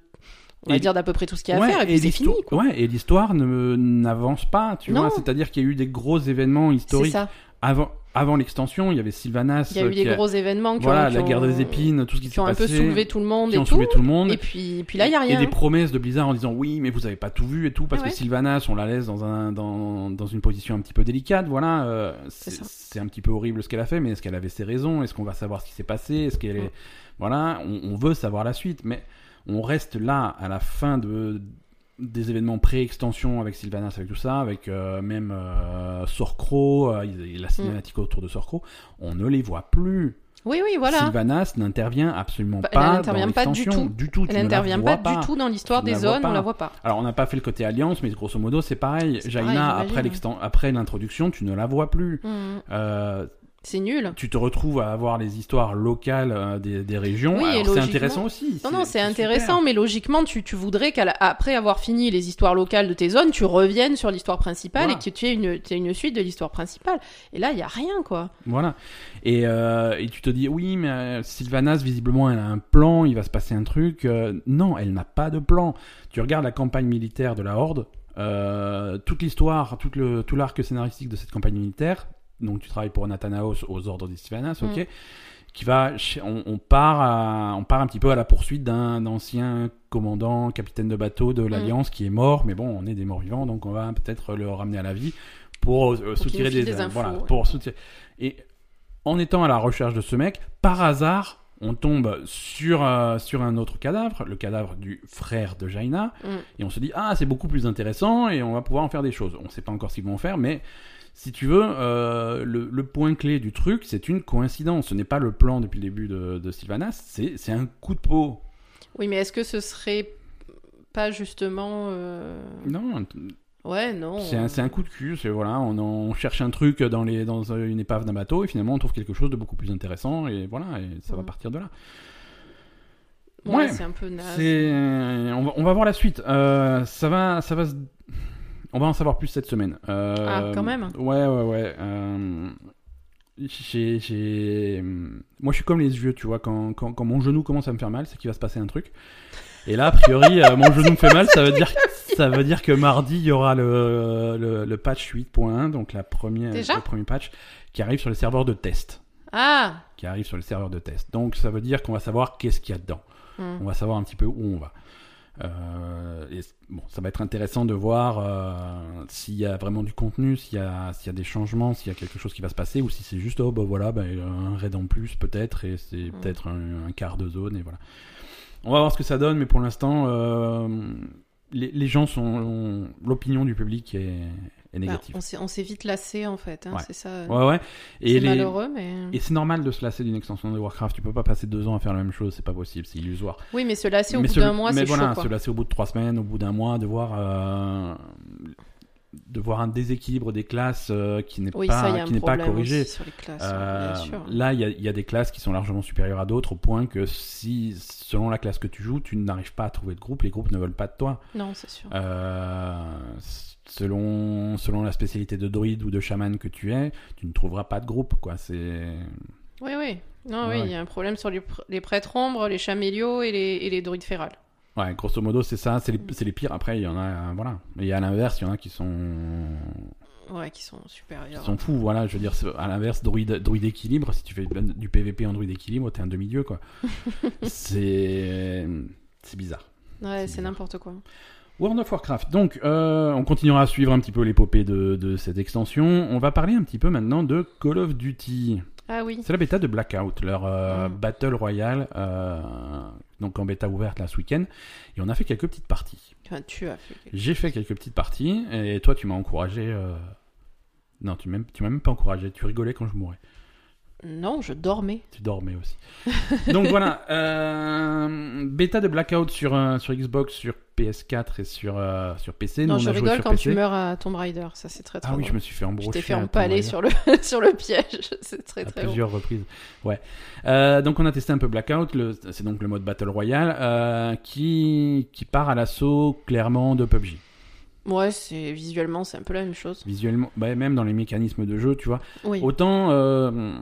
on va Et- dire d'à peu près tout ce qu'il y a à faire, et puis c'est l'histoire- fini. quoi. Ouais, et l'histoire ne- n'avance pas, tu Non. vois. C'est-à-dire qu'il y a eu des gros événements historiques avant, avant l'extension. Il y avait Sylvanas. Il y a eu qui des gros événements qui Voilà, ont, qui la guerre ont- des épines, tout ce qui qui s'est ont un peu passé, soulevé tout le monde qui et ont tout. soulevé tout le monde. Et puis, puis là, il y a Et rien. des promesses de Blizzard en disant oui, mais vous avez pas tout vu et tout, parce Ah ouais. que Sylvanas, on la laisse dans, un, dans, dans une position un petit peu délicate. Voilà, euh, C'est un petit peu horrible ce qu'elle a fait, mais est-ce qu'elle avait ses raisons? Est-ce qu'on va savoir ce qui s'est passé? Est-ce qu'elle est. Mm. Voilà, on, on veut savoir la suite, mais on reste là à la fin de des événements pré-extension avec Sylvanas, avec tout ça, avec euh, même euh, Sorcro, euh, la cinématique autour de Sorcro, on ne les voit plus. Oui, oui, voilà. Sylvanas n'intervient absolument Bah, pas elle dans n'intervient pas du tout. du tout. Elle n'intervient pas, du tout dans l'histoire des zones, on la voit pas. Alors, on n'a pas fait le côté alliance, mais grosso modo, c'est pareil. Jaina, pareil, après, l'introduction, tu ne la vois plus. Mhm. C'est nul. tu te retrouves à avoir les histoires locales euh, des, des régions. Oui, c'est intéressant aussi. Non, non, c'est super. intéressant, mais logiquement, tu, tu voudrais qu'après avoir fini les histoires locales de tes zones, tu reviennes sur l'histoire principale Voilà. et que tu aies une, aies une suite de l'histoire principale. Et là, il y a rien, quoi. Voilà. Et, euh, et tu te dis, oui, mais euh, Sylvanas, visiblement, elle a un plan, il va se passer un truc. Euh, non, elle n'a pas de plan. Tu regardes la campagne militaire de la Horde, euh, toute l'histoire, tout l'arc scénaristique de cette campagne militaire. Donc tu travailles pour Nathanaos aux ordres des Sylvanas, ok. Mm. qui va, on, on part, à- on part un petit peu à la poursuite d'un ancien commandant, capitaine de bateau de l'Alliance qui est mort, mais bon, on est des morts vivants, donc on va peut-être le ramener à la vie pour euh, soutirer des, des infos, voilà, ouais. pour soutirer. Et en étant à la recherche de ce mec, par hasard, on tombe sur, euh, sur un autre cadavre, le cadavre du frère de Jaina, Mm. et on se dit, ah, c'est beaucoup plus intéressant, et on va pouvoir en faire des choses. On ne sait pas encore ce qu'ils vont en faire, mais si tu veux, euh, le, le point clé du truc, c'est une coïncidence. Ce n'est pas le plan depuis le début de, de Sylvanas, c'est un coup de peau. Oui, mais est-ce que ce serait pas justement. euh, Non, Ouais, non. c'est un, un coup de cul. C'est voilà, on, on cherche un truc dans, les, dans une épave d'un bateau, et finalement on trouve quelque chose de beaucoup plus intéressant, et voilà, et ça va Mm. partir de là. Ouais, Ouais, c'est un peu naze. C'est, on va, on va voir la suite. Euh, ça va, ça va. se- On va en savoir plus cette semaine. Euh, Ah, quand même. Ouais, ouais, ouais. Euh, j'ai, j'ai- moi, je suis comme les yeux, tu vois. Quand, quand, quand mon genou commence à me faire mal, c'est qu'il va se passer un truc. Et là, a priori, euh, mon genou me fait mal. Ça veut dire, ça veut dire que mardi, il y aura le, le, le patch 8.1, donc la première, Déjà le premier patch qui arrive sur le serveur de test. Ah Qui arrive sur le serveur de test. Donc, ça veut dire qu'on va savoir qu'est-ce qu'il y a dedans Hmm. on va savoir un petit peu où on va. Euh, et bon, ça va être intéressant de voir euh, s'il y a vraiment du contenu, s'il y, a- s'il y a des changements, s'il y a quelque chose qui va se passer, ou si c'est juste oh bah voilà bah, un raid en plus peut-être et c'est Mm. peut-être un, un quart de zone et voilà. On va voir ce que ça donne, mais pour l'instant euh, les, les gens sont l'opinion du public est, Bah, négative. on s'est on s'est vite lassé en fait, hein, Ouais. c'est ça. ouais ouais. Et c'est les- malheureux, mais. et c'est normal de se lasser d'une extension de Warcraft. Tu peux pas passer deux ans à faire la même chose, c'est pas possible, c'est illusoire. Oui, mais se lasser au Mais bout d'un mois, mais c'est voilà, chaud. Quoi. se lasser au bout de trois semaines, au bout d'un mois, de voir, euh, de voir un déséquilibre des classes euh, qui n'est Oui, pas, qui n'est pas corrigé. aussi sur les classes, hein, Euh, bien sûr. là, il y, y a des classes qui sont largement supérieures à d'autres, au point que si, selon la classe que tu joues, tu n'arrives pas à trouver de groupe, les groupes ne veulent pas de toi. Non, c'est sûr. Euh, selon, selon la spécialité de druide ou de chaman que tu es, tu ne trouveras pas de groupe, quoi. C'est Oui, oui. Non, Ouais. oui, il y a un problème sur les, pr- les prêtres ombres, les chamélios et les, et les druides férales. Ouais, grosso modo, c'est ça, c'est les, les pires. Après, il y en a, voilà. Et à l'inverse, il y en a qui sont, Ouais, qui sont qui supérieurs. sont fous, voilà. Je veux dire, à l'inverse, druide, druide équilibre, si tu fais du PVP en druide équilibre, t'es un demi-dieu, quoi. c'est, c'est bizarre. Ouais, c'est n'importe quoi. World of Warcraft. Donc, euh, on continuera à suivre un petit peu l'épopée de, de cette extension. On va parler un petit peu maintenant de Call of Duty. Ah oui. C'est la bêta de Blackout, leur euh, Mm. Battle Royale, euh, donc en bêta ouverte là ce week-end. Et on a fait quelques petites parties. Enfin, tu as fait. J'ai fait quelques petites parties et toi tu m'as encouragé. Non, tu m'as même pas encouragé, tu rigolais quand je mourais. Non, je dormais. Tu dormais aussi. Donc voilà, euh, bêta de Blackout sur, euh, sur Xbox, sur PS4 et sur, euh, sur PC. Nous, non, on je a joué rigole sur quand PC. tu meurs à Tomb Raider. Ça, c'est très très Ah oui, drôle. je me suis fait Je embrocher. t'ai fait à Tomb empaler Raider. sur le, sur le piège. C'est très à très drôle. plusieurs reprises. Ouais. Euh, donc on a testé un peu Blackout, le- c'est donc le mode Battle Royale euh, qui, qui part à l'assaut clairement de PUBG. Ouais, c'est visuellement, c'est un peu la même chose. Visuellement, bah, même dans les mécanismes de jeu, tu vois. Oui. Autant euh,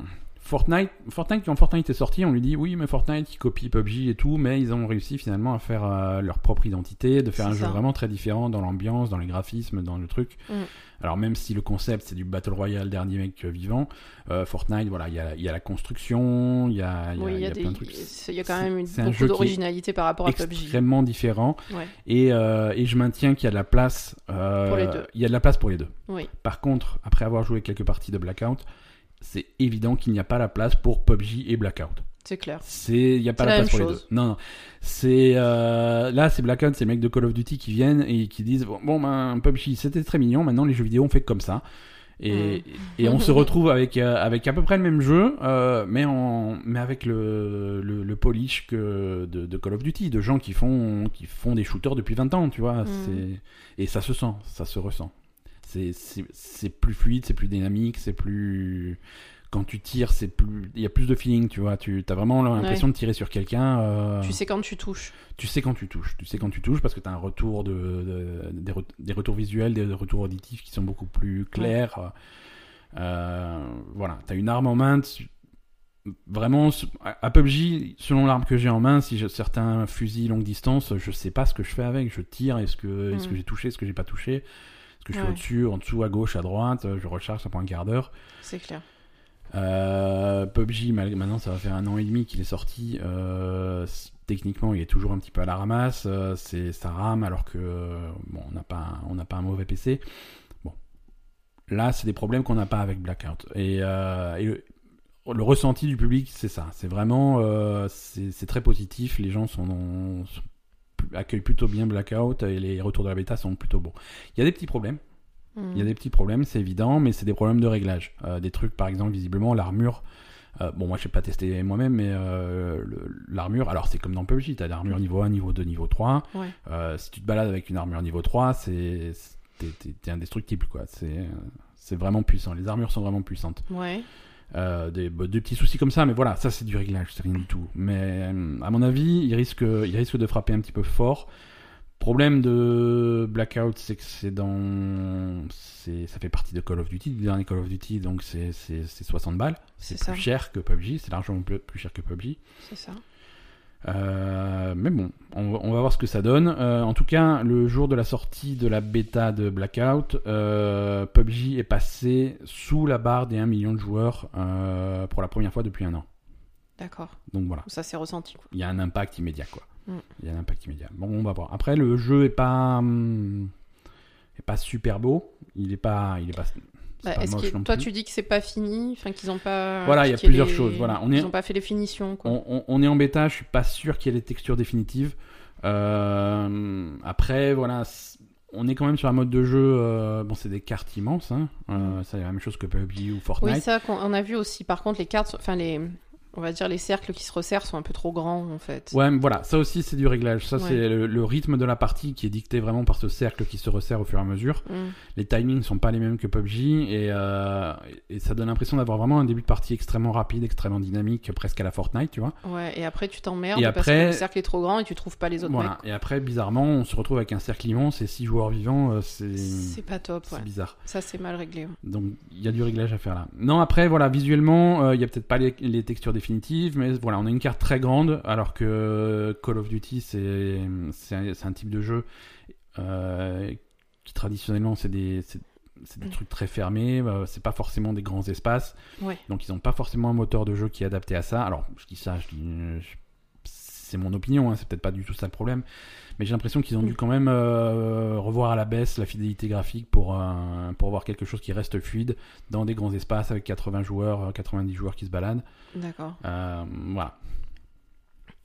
Fortnite, Fortnite, quand Fortnite est sorti, on lui dit oui, mais Fortnite il copie PUBG et tout, mais ils ont réussi finalement à faire euh, leur propre identité, de faire un jeu vraiment très différent dans l'ambiance, dans les graphismes, dans le truc. Mm. Alors même si le concept c'est du Battle Royale dernier mec euh, vivant, euh, Fortnite, voilà, il y a, il y a la construction, il y a, y oui, y des... plein de trucs. il y a quand même une... Beaucoup d'originalité par rapport à PUBG. extrêmement différent Ouais. et, euh, et je maintiens qu'il y a de la place Pour les deux. il y a de la place pour les deux Oui. par contre après avoir joué quelques parties de Blackout c'est évident qu'il n'y a pas la place pour PUBG et Blackout C'est clair. c'est il y a pas la, la place pour les deux non non c'est euh, là c'est Blackout c'est les mecs de Call of Duty qui viennent et qui disent bon, bon ben PUBG c'était très mignon maintenant les jeux vidéo on fait comme ça et, et on se retrouve avec, euh, avec à peu près le même jeu, euh, mais, en, mais avec le, le, le polish que de, de Call of Duty, de gens qui font, qui font des shooters depuis 20 ans, tu vois. Mm. Et ça se sent, ça se ressent. C'est- plus fluide, c'est plus dynamique, c'est plus. Quand tu tires, c'est plus, il y a plus de feeling, tu vois. Tu as vraiment l'impression de tirer sur quelqu'un. euh, Tu sais quand tu touches. tu sais quand tu touches. Tu sais quand tu touches parce que tu as un retour de, de- des, re- des retours visuels, des retours auditifs qui sont beaucoup plus clairs. Euh, voilà, tu as une arme en main. tu- Vraiment, à PUBG, selon l'arme que j'ai en main, si j'ai certains fusils longue distance, je sais pas ce que je fais avec. Je tire, est-ce que, est-ce Mm. que j'ai touché, est-ce que j'ai pas touché que je suis Ouais. au-dessus, en dessous, à gauche, à droite Je recharge, ça prend un quart d'heure. C'est clair. Euh, PUBG, maintenant ça va faire un an et demi qu'il est sorti. euh, techniquement, il est toujours un petit peu à la ramasse. euh, c'est ça rame alors que euh, bon, on n'a pas un- on n'a pas un mauvais PC. Bon, là c'est des problèmes qu'on n'a pas avec Blackout. Et, euh, et le, le ressenti du public, c'est ça. C'est vraiment euh, c'est très positif. Les gens sont, sont- accueillent plutôt bien Blackout et les retours de la bêta sont plutôt bons. Il y a des petits problèmes. Hmm. Il y a des petits problèmes, c'est évident, mais c'est des problèmes de réglage. Euh, des trucs, par exemple, visiblement, l'armure. euh, bon, moi, je n'ai pas testé moi-même, mais euh, l'armure, alors c'est comme dans PUBG, tu as l'armure niveau 1, niveau 2, niveau 3. Ouais. Euh, si tu te balades avec une armure niveau 3, c'est t'es- indestructible, quoi. C'est c'est vraiment puissant. Les armures sont vraiment puissantes. Ouais. Euh, des, bah, des petits soucis comme ça, mais voilà, ça c'est du réglage, c'est rien du tout. Mais euh, à mon avis, il risque, il risque de frapper un petit peu fort. Problème de Blackout, c'est que c'est dans, c'est, ça fait partie de Call of Duty, du dernier Call of Duty, donc c'est, c'est, c'est 60 balles. C'est, C'est plus ça. cher que PUBG, c'est largement plus, plus cher que PUBG. C'est ça. Euh, mais bon, on, va- on va voir ce que ça donne. Euh, en tout cas, le jour de la sortie de la bêta de Blackout, euh, PUBG est passé sous la barre des 1 million de joueurs pour la première fois depuis un an. D'accord. Donc voilà, Ça s'est ressenti. Quoi. il y a un impact immédiat quoi. Mm. Il y a un impact immédiat. Bon, on va voir. Après, le jeu est pas hum, est pas super beau. Il est pas, il est pas. Bah, est-ce que toi plus. tu dis que c'est pas fini, enfin qu'ils ont pas. Voilà, il y a plusieurs les- choses, voilà, on est- Ils ont pas fait les finitions. Quoi. On, on- on est en bêta, je suis pas sûr qu'il y ait les textures définitives. Euh, après, voilà, on est quand même sur un mode de jeu. euh, bon, c'est des cartes immenses. Hein, euh, c'est la même chose que PUBG ou Fortnite. Oui, ça qu'on on a vu aussi. Par contre, les cartes, enfin les, on va dire les cercles qui se resserrent sont un peu trop grands en fait. Ouais, mais voilà, ça aussi c'est du réglage. Ça Ouais. c'est le, le rythme de la partie qui est dicté vraiment par ce cercle qui se resserre au fur et à mesure. Mm. Les timings sont pas les mêmes que PUBG et, euh, et ça donne l'impression d'avoir vraiment un début de partie extrêmement rapide, extrêmement dynamique, presque à la Fortnite, tu vois. Ouais, et après tu t'emmerdes Et parce après- que le cercle est trop grand et tu trouves pas les autres Voilà. mecs. Et après, bizarrement, on se retrouve avec un cercle immense et six joueurs vivants. euh, c'est C'est pas top, c'est ouais. bizarre. Ça c'est mal réglé. ouais. Donc il y a du réglage à faire là. Non, après, voilà, visuellement, euh, il y a peut-être pas les, les textures mais voilà, on a une carte très grande, alors que Call of Duty, c'est c'est un, c'est un type de jeu euh, qui traditionnellement, c'est des, c'est- c'est des Mm. trucs très fermés, euh, c'est pas forcément des grands espaces, Ouais. donc ils ont pas forcément un moteur de jeu qui est adapté à ça. Alors, je dis ça, je dis, je- c'est mon opinion, hein, c'est peut-être pas du tout ça le problème, mais j'ai l'impression qu'ils ont Mm. dû quand même euh, revoir à la baisse la fidélité graphique pour, euh, pour avoir quelque chose qui reste fluide dans des grands espaces avec 80 joueurs, euh, 90 joueurs qui se baladent. D'accord. Euh, voilà.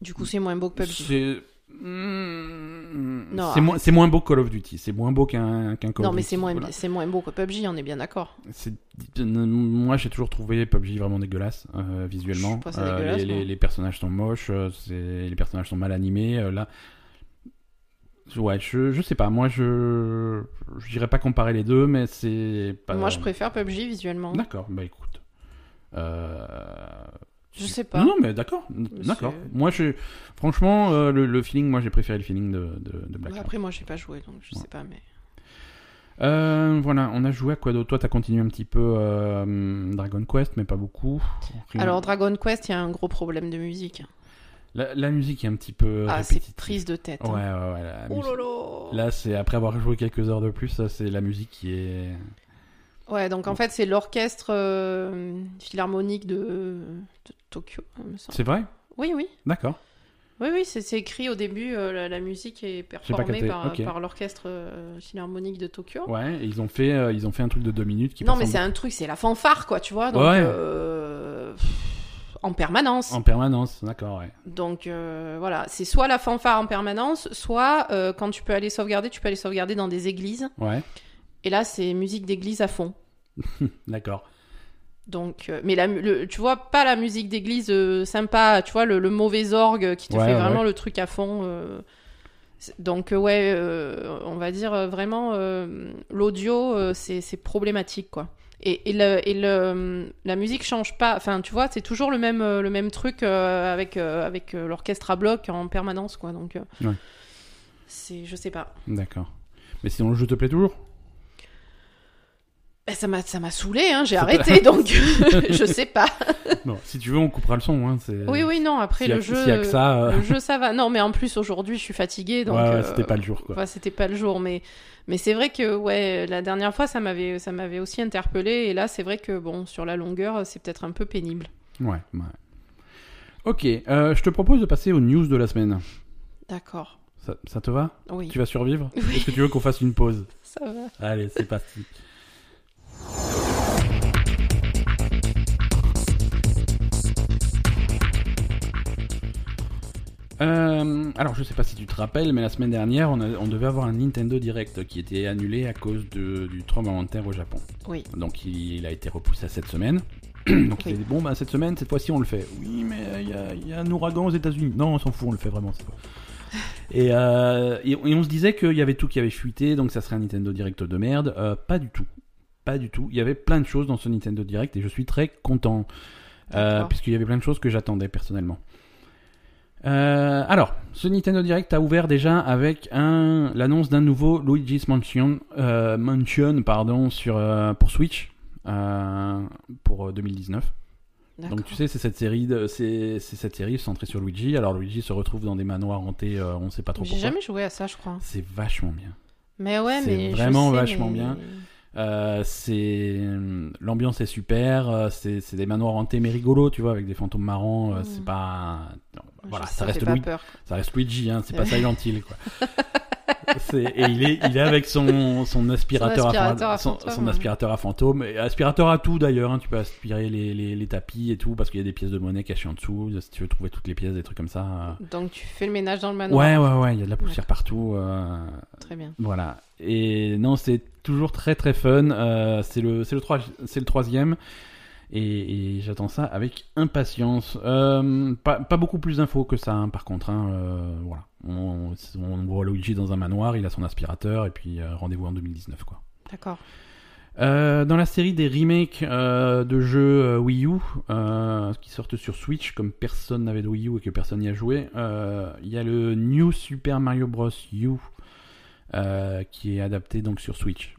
Du coup, c'est moins beau que PUBG. C'est Mm, Non, c'est moins, beau que Call of Duty, c'est moins beau qu'un qu'un Call Non, of mais Duty. c'est moins, voilà. c'est moins beau que PUBG, on est bien d'accord. C'est- Moi, j'ai toujours trouvé PUBG vraiment dégueulasse euh, visuellement. Je trouve pas ça dégueulasse, les, les- moi. les personnages sont moches, euh, les personnages sont mal animés. euh, là, ouais, je, je sais pas. Moi, je je dirais pas comparer les deux, mais c'est pas. Moi, je préfère PUBG visuellement. D'accord, bah écoute. Euh, Je sais pas. Non, non, mais d'accord, d'accord. Moi, je, franchement, euh, le, le feeling, moi, j'ai préféré le feeling de, de, de Black. Après, moi, j'ai pas joué, donc je Ouais. sais pas, mais. Euh, voilà, on a joué à quoi d'autre? Toi, t'as continué un petit peu euh, Dragon Quest, mais pas beaucoup. Alors, Dragon Quest, il y a un gros problème de musique. La, la musique est un petit peu. ah, c'est prise de tête. Ouais, hein. ouais, ouais. la Oh musique- là c'est après avoir joué quelques heures de plus, c'est la musique qui est. Ouais, donc en fait, c'est l'orchestre euh, philharmonique de, de Tokyo, il me semble. C'est vrai? Oui, oui. D'accord. Oui, oui, c'est écrit au début, euh, la, la musique est performée par, l'orchestre euh, philharmonique de Tokyo. Ouais, et ils ont fait, ils ont fait un truc de deux minutes qui non, mais c'est un truc, c'est la fanfare, quoi, tu vois. Donc, Ouais. En permanence. En permanence, d'accord, ouais. Donc euh, voilà, c'est soit la fanfare en permanence, soit euh, quand tu peux aller sauvegarder, tu peux aller sauvegarder dans des églises. Ouais, Et là, c'est musique d'église à fond. d'accord. Donc, euh, mais la, le- tu vois, pas la musique d'église sympa, tu vois, le, le mauvais orgue qui te Ouais, fait vraiment ouais. le truc à fond. donc, ouais, on va dire vraiment, l'audio, c'est c'est problématique, quoi. Et, et, le, et le, la musique change pas, enfin, tu vois, c'est toujours le même, euh, le même truc euh, avec, euh, avec euh, l'orchestre à bloc en permanence, quoi. Donc, Ouais. c'est, je sais pas. D'accord. Mais sinon, le jeu te plaît toujours? Bah, ça m'a ça m'a saoulé, hein, j'ai arrêté, donc je sais pas. Bon, si tu veux, on coupera le son. Hein, Oui, oui, non, après a- le jeu, a que ça, euh. le jeu, ça va. Non, mais en plus aujourd'hui, je suis fatiguée, donc. Ouais, ouais, euh, c'était pas le jour, quoi. Enfin, c'était pas le jour, mais mais c'est vrai que ouais, la dernière fois, ça m'avait ça m'avait aussi interpellé, et là, c'est vrai que bon, sur la longueur, c'est peut-être un peu pénible. Ouais, ouais. Ok, euh, je te propose de passer aux news de la semaine. D'accord. Ça, ça te va? Oui, Tu vas survivre? Oui. Est-ce que tu veux qu'on fasse une pause? Ça va. Allez, c'est parti. Euh, alors, je sais pas si tu te rappelles, mais la semaine dernière, on, a- on devait avoir un Nintendo Direct qui était annulé à cause de- du tremblement de terre au Japon. Oui. Donc, il, il a été repoussé à cette semaine. Donc, il a dit bon, bah, cette semaine, cette fois-ci, on le fait. Oui, mais euh, il y, a, il y a un ouragan aux États-Unis. Non, on s'en fout, on le fait vraiment cette fois. Et, euh, et, et on se disait qu'il y avait tout qui avait fuité, donc ça serait un Nintendo Direct de merde. Euh, pas du tout. Pas du tout. Il y avait plein de choses dans ce Nintendo Direct et je suis très content. Euh, puisqu'il y avait plein de choses que j'attendais personnellement. Euh, alors, ce Nintendo Direct a ouvert déjà avec un, l'annonce d'un nouveau Luigi's Mansion, euh, Mansion pardon, sur, euh, pour Switch pour euh, 2019. D'accord. Donc tu sais, c'est cette série, de, c'est, c'est cette série centrée sur Luigi. Alors Luigi se retrouve dans des manoirs hantés, on sait pas trop J'ai pourquoi. jamais joué à ça, je crois. C'est vachement bien. Mais ouais, C'est mais je vraiment sais, vachement mais- bien. Euh, c'est l'ambiance est super. euh, C'est, c'est des manoirs hantés mais rigolos, tu vois, avec des fantômes marrants. euh. C'est pas non, Je- voilà, ça reste pas Luigi. peur. Ça reste Luigi, hein, c'est pas. Silent Hill, quoi. Et il est, il est avec son, son aspirateur, aspirateur à, son, fantôme, son aspirateur à fantôme, et aspirateur à tout d'ailleurs. hein, tu peux aspirer les, les, les tapis et tout parce qu'il y a des pièces de monnaie cachées en dessous. Si tu veux trouver toutes les pièces, des trucs comme ça. euh. Donc tu fais le ménage dans le manoir. Ouais, ouais, ouais. Il y a de la poussière partout. euh, Très bien. voilà. Et non, c'est toujours très très fun. euh, c'est le, c'est le, troi- le troisième. Et, et j'attends ça avec impatience. Euh, pas, pas beaucoup plus d'infos que ça, hein, par contre. hein, euh, voilà. On, on voit Luigi dans un manoir, il a son aspirateur, et puis euh, rendez-vous en 2019, quoi. D'accord. Euh, dans la série des remakes euh, de jeux Wii U qui sortent sur Switch, comme personne n'avait de Wii U et que personne n'y a joué, il y a le New Super Mario Bros. U qui est adapté donc sur Switch.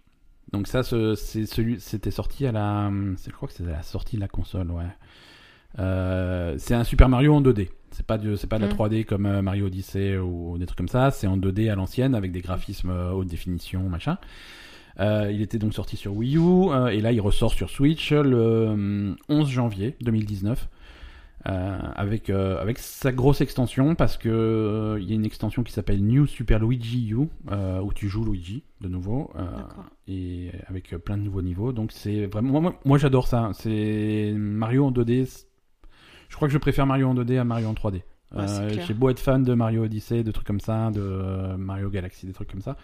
Donc ça, ce- c'est celui, c'était sorti à la, je crois que c'est à la sortie de la console, ouais. C'est un Super Mario en 2D. C'est pas de, c'est pas de la Mm. 3D comme euh, Mario Odyssey ou des trucs comme ça. C'est en 2D à l'ancienne avec des graphismes euh, haute définition, machin. Euh, il était donc sorti sur Wii U euh, et là il ressort sur Switch le hum, 11 janvier 2019 euh, avec, avec sa grosse extension parce que il y a une extension qui s'appelle New Super Luigi U où tu joues Luigi de nouveau et avec plein de nouveaux niveaux donc c'est vraiment moi, moi, j'adore ça c'est Mario en 2D c'est- je crois que je préfère Mario en 2D à Mario en 3D Ouais, c'est euh, j'ai beau être fan de Mario Odyssey, de trucs comme ça, de euh, Mario Galaxy, des trucs comme ça.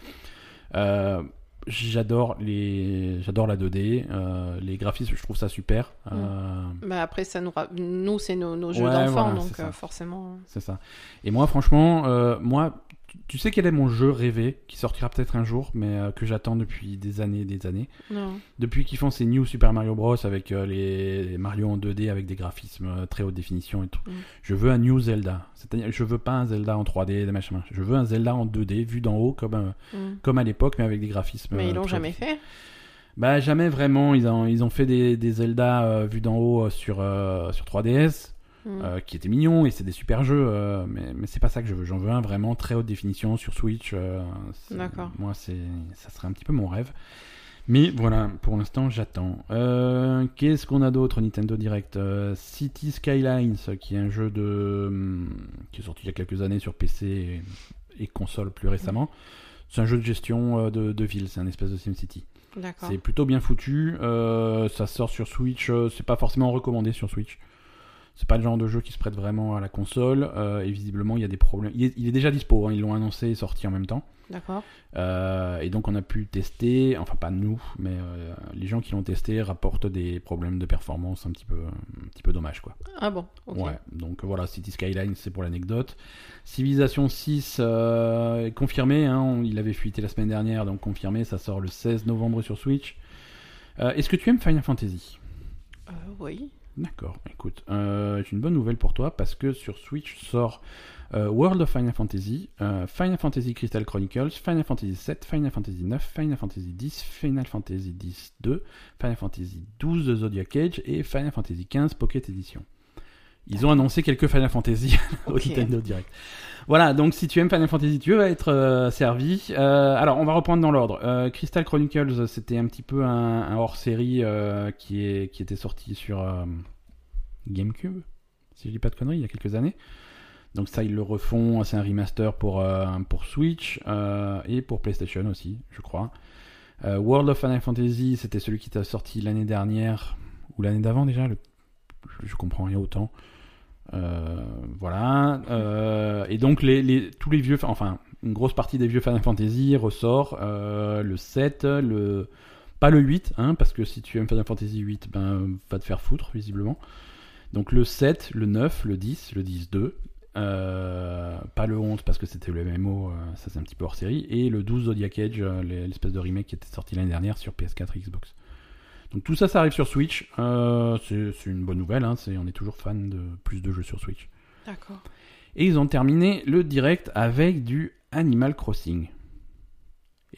Euh, j'adore les, j'adore la 2D, euh, les graphismes, je trouve ça super. Euh, Bah après, ça nous, nous c'est nos, nos jeux Ouais, d'enfants, voilà, donc euh, forcément. c'est ça. Et moi, franchement, moi, tu, sais quel est mon jeu rêvé qui sortira peut-être un jour, mais euh, que j'attends depuis des années, et des années. Non. Depuis qu'ils font ces New Super Mario Bros avec euh, les, les Mario en 2D avec des graphismes euh, très haute définition et tout. Mm. Je veux un New Zelda. C'est-à-dire, je veux pas un Zelda en 3D, des machins. Je veux un Zelda en 2D vu d'en haut comme Mm. comme à l'époque, mais avec des graphismes. Mais ils l'ont jamais fait. Bah jamais vraiment. Ils ont, ils ont fait des, des Zelda vus d'en haut sur, sur 3DS, Mm. euh, qui étaient mignons et c'est des super jeux. euh, mais mais c'est pas ça que je veux. J'en veux un vraiment très haute définition sur Switch. euh, D'accord. Moi, c'est, ça serait un petit peu mon rêve. Mais voilà, pour l'instant, j'attends. Qu'est-ce qu'on a d'autre Nintendo Direct City Skylines, qui est un jeu de hum, qui est sorti il y a quelques années sur PC et, et console plus récemment. C'est un jeu de gestion de, de ville, c'est un espèce de SimCity. C'est plutôt bien foutu. euh, ça sort sur Switch. euh, c'est pas forcément recommandé sur Switch. C'est pas le genre de jeu qui se prête vraiment à la console. euh, et visiblement, il y a des problèmes. Il est, il est déjà dispo. hein, ils l'ont annoncé et sorti en même temps. D'accord. Euh, et donc, on a pu tester. Enfin, pas nous, mais euh, les gens qui l'ont testé rapportent des problèmes de performance un petit peu, un petit peu dommage, quoi. Ah bon. Ouais, donc voilà, City Skyline, c'est pour l'anecdote. Civilization 6 euh, est confirmé, hein, on- il avait fuité la semaine dernière, donc confirmé, ça sort le 16 novembre sur Switch. Est-ce que tu aimes Final Fantasy? Oui. D'accord, écoute, euh, j'ai une bonne nouvelle pour toi parce que sur Switch sort euh, World of Final Fantasy, euh, Final Fantasy Crystal Chronicles, Final Fantasy VII, Final Fantasy 9, Final Fantasy X, Final Fantasy X-2, Final Fantasy 12 de Zodiac Age et Final Fantasy 15 Pocket Edition. Ils ont annoncé quelques Final Fantasy au Ok. Nintendo Direct. Voilà, donc si tu aimes Final Fantasy, tu vas être euh, servi. Euh, alors, on va reprendre dans l'ordre. Euh, Crystal Chronicles, c'était un petit peu un, un hors-série qui, est, qui était sorti sur GameCube, si je dis pas de conneries, il y a quelques années. Donc ça, ils le refont, c'est un remaster pour, pour Switch et pour PlayStation aussi, je crois. World of Final Fantasy, c'était celui qui était sorti l'année dernière, ou l'année d'avant déjà, le- je, je comprends rien autant. Euh, voilà. Euh, et donc tous les vieux, enfin une grosse partie des vieux Final Fantasy ressort euh, le 7, le pas le 8, hein, parce que si tu aimes Final Fantasy 8, ben va te faire foutre visiblement. Donc le 7, le 9, le 10, le 10-2. Euh, pas le 11 parce que c'était le MMO, ça c'est un petit peu hors série. Et le 12 Zodiac Age, l'espèce de remake qui était sorti l'année dernière sur PS4 et Xbox. Donc tout ça, ça arrive sur Switch. Euh, c'est une bonne nouvelle, hein, on est toujours fan de plus de jeux sur Switch. D'accord. Et ils ont terminé le direct avec du Animal Crossing.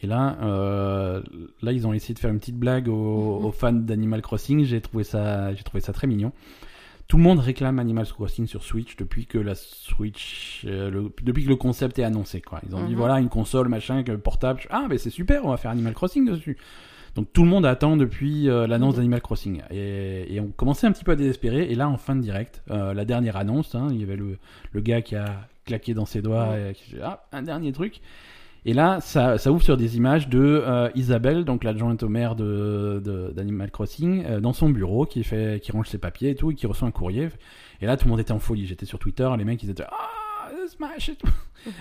Et là, euh, là, ils ont essayé de faire une petite blague aux, Mhm. aux fans d'Animal Crossing. J'ai trouvé ça, j'ai trouvé ça très mignon. Tout le monde réclame Animal Crossing sur Switch depuis que la Switch, euh, le- depuis que le concept est annoncé. Quoi. Ils ont dit Mhm. voilà une console machin portable. Ah mais c'est super, on va faire Animal Crossing dessus. Donc tout le monde attend depuis euh, l'annonce Mhm. d'Animal Crossing et, et on commençait un petit peu à désespérer. Et là en fin de direct, euh, la dernière annonce, hein, il y avait le, le gars qui a claqué dans ses doigts et qui dit ah un dernier truc. Et là, ça, ça ouvre sur des images de euh, Isabelle, donc l'adjointe au maire de, de- d'Animal Crossing, dans son bureau, qui fait, qui range ses papiers et tout, et qui reçoit un courrier. Et là, tout le monde était en folie. J'étais sur Twitter, les mecs ils étaient ah Smash et tout.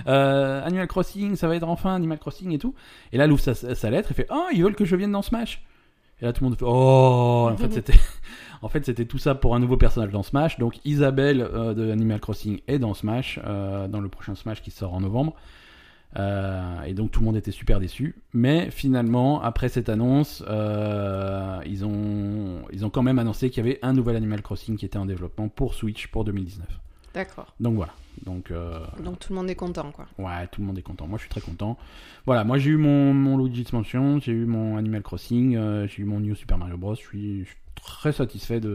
Euh, Animal Crossing, ça va être enfin Animal Crossing et tout. Et là, elle ouvre sa, lettre et fait oh ils veulent que je vienne dans Smash. Et là, tout le monde fait oh. En fait, c'était, tout ça pour un nouveau personnage dans Smash. Donc Isabelle euh, de Animal Crossing est dans Smash, euh, dans le prochain Smash qui sort en novembre. Et donc tout le monde était super déçu. Mais finalement, après cette annonce, ils, ont, ils ont quand même annoncé qu'il y avait un nouvel Animal Crossing qui était en développement pour Switch pour 2019. D'accord. Donc voilà. Donc euh, Donc tout le monde est content, quoi. ouais, tout le monde est content. Moi, je suis très content. Voilà, moi j'ai eu mon, mon Luigi's Mansion, j'ai eu mon Animal Crossing, euh, j'ai eu mon New Super Mario Bros. Je suis, je suis très satisfait de,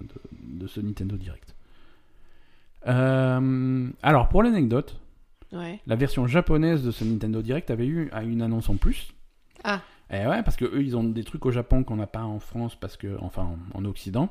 de, de ce Nintendo Direct. Euh, alors pour l'anecdote, Ouais. la version japonaise de ce Nintendo Direct avait eu a une annonce en plus. Ah. Et ouais, parce que eux, ils ont des trucs au Japon qu'on n'a pas en France, parce que, enfin, en, en Occident.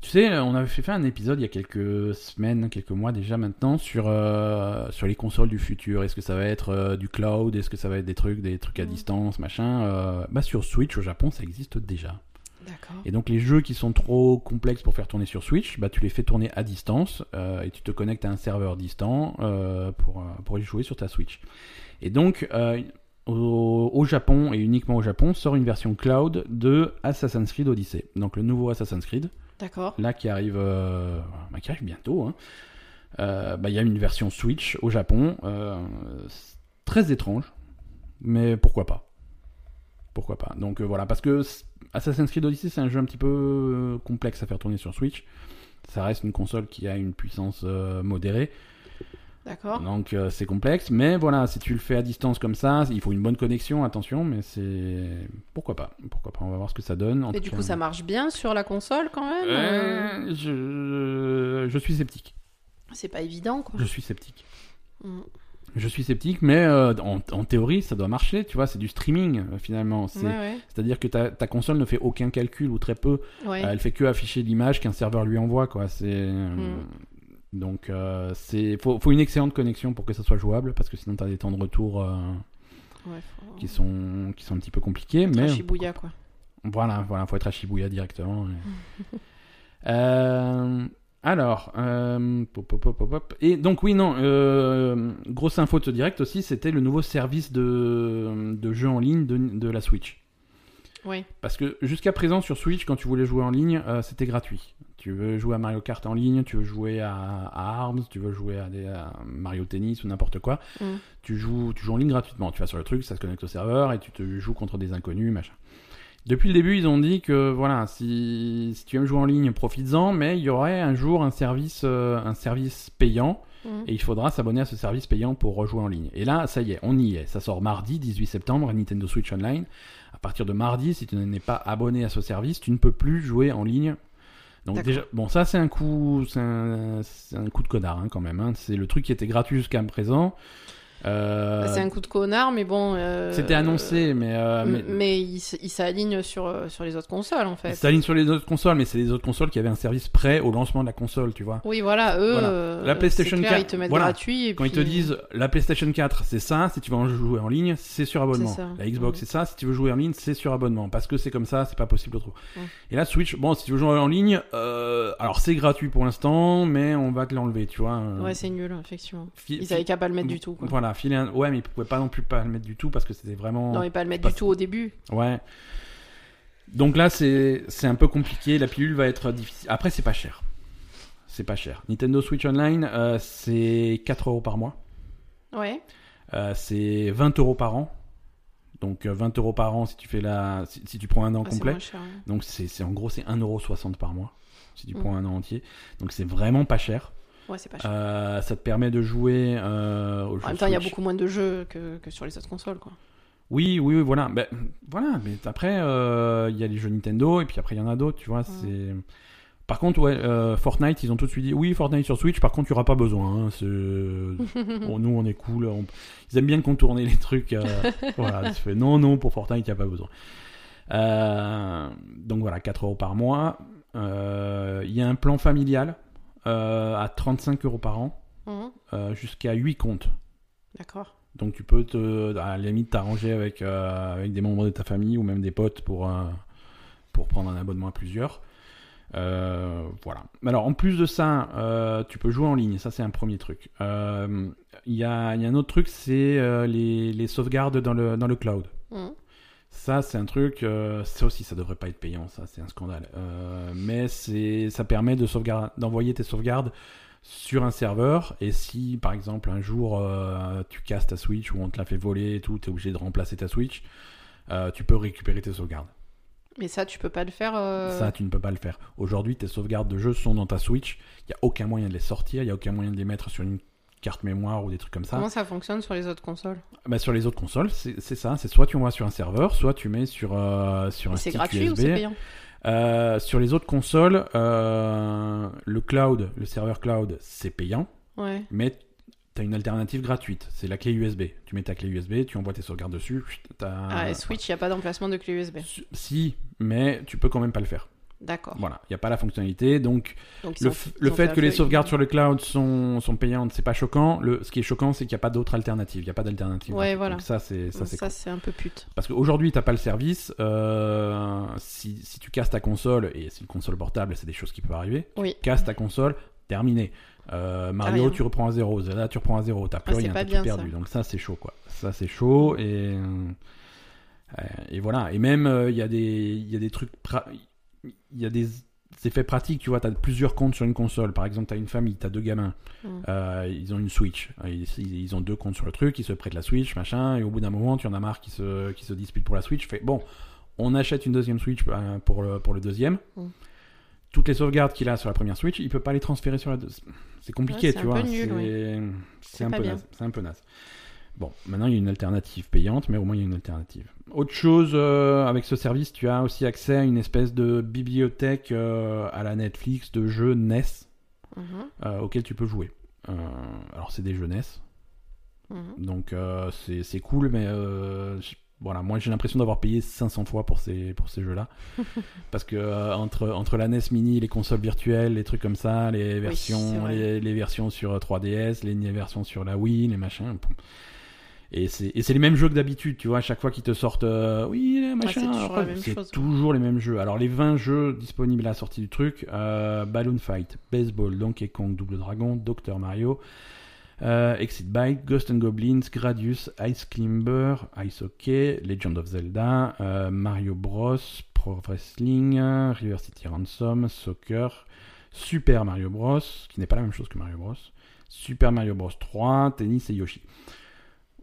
Tu sais, on avait fait un épisode il y a quelques semaines, quelques mois déjà maintenant, sur, euh, sur les consoles du futur. Est-ce que ça va être euh, du cloud? Est-ce que ça va être des trucs, des trucs à Mhm. distance, machin? Euh, Bah sur Switch au Japon, ça existe déjà. D'accord. Et donc les jeux qui sont trop complexes pour faire tourner sur Switch, bah tu les fais tourner à distance euh, et tu te connectes à un serveur distant euh, pour, pour y jouer sur ta Switch. Et donc euh, au, au Japon et uniquement au Japon sort une version cloud de Assassin's Creed Odyssey. Donc le nouveau Assassin's Creed, D'accord. là qui arrive, euh, bah, bientôt. hein. Euh, bah, Il y a une version Switch au Japon, euh, très étrange, mais pourquoi pas Pourquoi pas Donc voilà, parce que Assassin's Creed Odyssey c'est un jeu un petit peu complexe à faire tourner sur Switch. Ça reste une console qui a une puissance modérée, D'accord. donc euh, c'est complexe. Mais voilà, si tu le fais à distance comme ça, il faut une bonne connexion, attention, mais c'est pourquoi pas Pourquoi pas On va voir ce que ça donne. En Mais du cas, coup, ça marche bien sur la console quand même euh, euh, je, je suis sceptique. C'est pas évident, quoi. Je suis sceptique. Mm. Je suis sceptique, mais euh, en, en théorie, ça doit marcher, tu vois, c'est du streaming euh, finalement. C'est- Ouais, ouais. C'est-à-dire que ta, ta console ne fait aucun calcul ou très peu, Ouais. Euh, elle fait que afficher l'image qu'un serveur lui envoie, quoi. C'est Mm. Donc euh, c'est faut, faut une excellente connexion pour que ça soit jouable, parce que sinon t'as des temps de retour euh, Ouais, faut... qui sont qui sont un petit peu compliqués, à mais Shibuya, quoi. voilà, voilà, faut être à Shibuya directement. et- Euh, alors, euh, pop, pop, pop, et donc oui, non, euh, grosse info de ce direct aussi, c'était le nouveau service de, de jeu en ligne de, de la Switch. Oui. Parce que jusqu'à présent sur Switch, quand tu voulais jouer en ligne, euh, c'était gratuit. Tu veux jouer à Mario Kart en ligne, tu veux jouer à, à Arms, tu veux jouer à, des, à Mario Tennis ou n'importe quoi. Mm. Tu, joues, tu joues en ligne gratuitement. Tu vas sur le truc, ça se connecte au serveur et tu te joues contre des inconnus, machin. Depuis le début, ils ont dit que voilà, si, si tu aimes jouer en ligne, profites-en, mais il y aurait un jour un service, euh, un service payant Mhm. et il faudra s'abonner à ce service payant pour rejouer en ligne. Et là, ça y est, on y est. Ça sort mardi 18 septembre, Nintendo Switch Online. À partir de mardi, si tu n'es pas abonné à ce service, tu ne peux plus jouer en ligne. Donc déjà, bon, ça c'est un coup, c'est un, c'est un coup de connard hein, quand même. hein. C'est le truc qui était gratuit jusqu'à présent. Euh, C'est un coup de connard, mais bon. euh, C'était annoncé, mais, euh, mais, mais il, il s'aligne sur, sur les autres consoles, en fait. ça aligne sur les autres consoles, mais c'est les autres consoles qui avaient un service prêt au lancement de la console, tu vois. Oui, voilà, eux, Voilà. La PlayStation c'est clair, 4, ils te mettent voilà. gratuit. Et Quand ils te puis- disent la PlayStation 4, c'est ça, si tu veux en jouer en ligne, c'est sur abonnement. La Xbox, c'est ça, si tu veux jouer en ligne, c'est sur abonnement. Parce que c'est comme ça, c'est pas possible autrement. Mhm. Et là, Switch, bon, si tu veux jouer en ligne, alors c'est gratuit pour l'instant, mais on va te l'enlever, tu vois. Ouais, c'est nul, effectivement. Ils avaient qu'à pas le mettre du tout, quoi. Voilà, filer un... Ouais, mais ils pouvaient pas non plus pas le mettre du tout parce que c'était vraiment. Non, et pas le mettre pas- du tout au début. Ouais. Donc là, c'est un peu compliqué. La pilule va être difficile. Après, c'est pas cher. C'est pas cher. Nintendo Switch Online, euh, c'est 4 euros par mois. Ouais. Euh, c'est 20 euros par an. Donc euh, 20 euros par an si tu fais la, si, si tu prends un an Ah, complet. moins cher, hein. Donc c'est en gros c'est 1,60€ par mois si tu Mm. prends un an entier. Donc c'est vraiment pas cher. Ouais, c'est pas cher. Euh, ça te permet de jouer euh, aux jeux en même temps, il y a beaucoup moins de jeux que, que sur les autres consoles, quoi. Oui, oui, oui, voilà. Ben, voilà, mais après, euh, il y a les jeux Nintendo, et puis après, il y en a d'autres, tu vois. c'est Par contre, ouais, euh, Fortnite, ils ont tout de suite dit oui, Fortnite sur Switch, par contre, il n'y aura pas besoin. hein, c'est- Bon, nous, on est cool. on- Ils aiment bien contourner les trucs. euh, voilà, non, non, pour Fortnite, il n'y a pas besoin. Donc voilà, 4 euros par mois. Il y a un plan familial à 35 euros par an, Mhm. euh, jusqu'à 8 comptes. D'accord. Donc tu peux te, à la limite t'arranger avec, euh, avec des membres de ta famille ou même des potes pour, euh, pour prendre un abonnement à plusieurs. Euh, voilà. Alors en plus de ça, euh, tu peux jouer en ligne. Ça c'est un premier truc. Euh, Il y, a, y a un autre truc, c'est euh, les, les sauvegardes dans le, dans le cloud. Mhm. Ça, c'est un truc. euh, ça aussi, ça devrait pas être payant. Ça, c'est un scandale. Euh, mais c'est, ça permet de sauvegarde, d'envoyer tes sauvegardes sur un serveur. Et si, par exemple, un jour euh, tu casses ta Switch ou on te l'a fait voler et tout, t'es obligé de remplacer ta Switch, tu peux récupérer tes sauvegardes. Mais ça, tu peux pas le faire. Ça, tu ne peux pas le faire. Aujourd'hui, tes sauvegardes de jeu sont dans ta Switch. Il y a aucun moyen de les sortir. Il y a aucun moyen de les mettre sur une carte mémoire ou des trucs comme ça. Comment ça fonctionne sur les autres consoles? Bah, sur les autres consoles, c'est ça. C'est soit tu envoies sur un serveur, soit tu mets sur, euh, sur un C'est gratuit USB. ou c'est payant? Euh, sur les autres consoles, euh, le cloud, le serveur cloud, c'est payant, Ouais. mais tu as une alternative gratuite. C'est la clé USB. Tu mets ta clé USB, tu envoies tes sauvegardes dessus. Ah, et Switch, il n'y a pas d'emplacement de clé USB. Si, mais tu peux quand même pas le faire. D'accord. Voilà, il n'y a pas la fonctionnalité. Donc, le, le fait que les sauvegardes sur le cloud sont, sont payantes, c'est pas choquant. Le, ce qui est choquant, c'est qu'il n'y a pas d'autre alternative. Il n'y a pas d'alternative. Ouais, voilà. Donc ça, c'est ça, c'est un peu pute. Parce qu'aujourd'hui, t'as pas le service. euh, si, si tu casses ta console, et c'est une console portable, c'est des choses qui peuvent arriver. Oui. Tu casses ta console, terminé. Euh, Mario, rien. tu reprends à zéro. Zelda, tu reprends à zéro. T'as plus Ah, rien, t'as tout perdu. ça. Donc ça, c'est chaud, quoi. Ça, c'est chaud. Et, euh, et voilà. Et même, euh, il y, a des- il y a des trucs. Il y a des effets pratiques. Tu vois, t'as plusieurs comptes sur une console. Par exemple, t'as une famille, t'as deux gamins. Mm. Euh, ils ont une Switch. Ils, ils- ont deux comptes sur le truc. Ils se prêtent la Switch, machin. Et au bout d'un moment, tu en as marre qui se, qui se disputent pour la Switch. Fait bon, on achète une deuxième Switch euh, pour le, pour le deuxième. Mm. Toutes les sauvegardes qu'il a sur la première Switch, il peut pas les transférer sur la deuxième. C'est compliqué, Ouais, tu vois. c'est oui. un, peu naze. C'est un peu naze. Bon, maintenant il y a une alternative payante, mais au moins il y a une alternative. Autre chose, euh, avec ce service, tu as aussi accès à une espèce de bibliothèque euh, à la Netflix de jeux NES Mhm, euh, auxquels tu peux jouer. Alors c'est des jeux NES, mhm. donc c'est cool, mais voilà, moi j'ai l'impression d'avoir payé 500 fois pour ces, pour ces jeux-là. Parce que euh, entre, entre la NES Mini, les consoles virtuelles, les trucs comme ça, les versions, les, les versions sur 3DS, les, versions sur la Wii, les machins. Et c'est les mêmes jeux que d'habitude, tu vois, à chaque fois qu'ils te sortent, euh, oui, les machins, c'est toujours les mêmes jeux. Alors les 20 jeux disponibles à la sortie du truc, euh, Balloon Fight, Baseball, Donkey Kong, Double Dragon, Dr Mario, euh, Exit Bike, Ghost and Goblins, Gradius, Ice Climber, Ice Hockey, Legend of Zelda, Mario Bros, Pro Wrestling, River City Ransom, Soccer, Super Mario Bros, qui n'est pas la même chose que Mario Bros, Super Mario Bros 3, Tennis et Yoshi.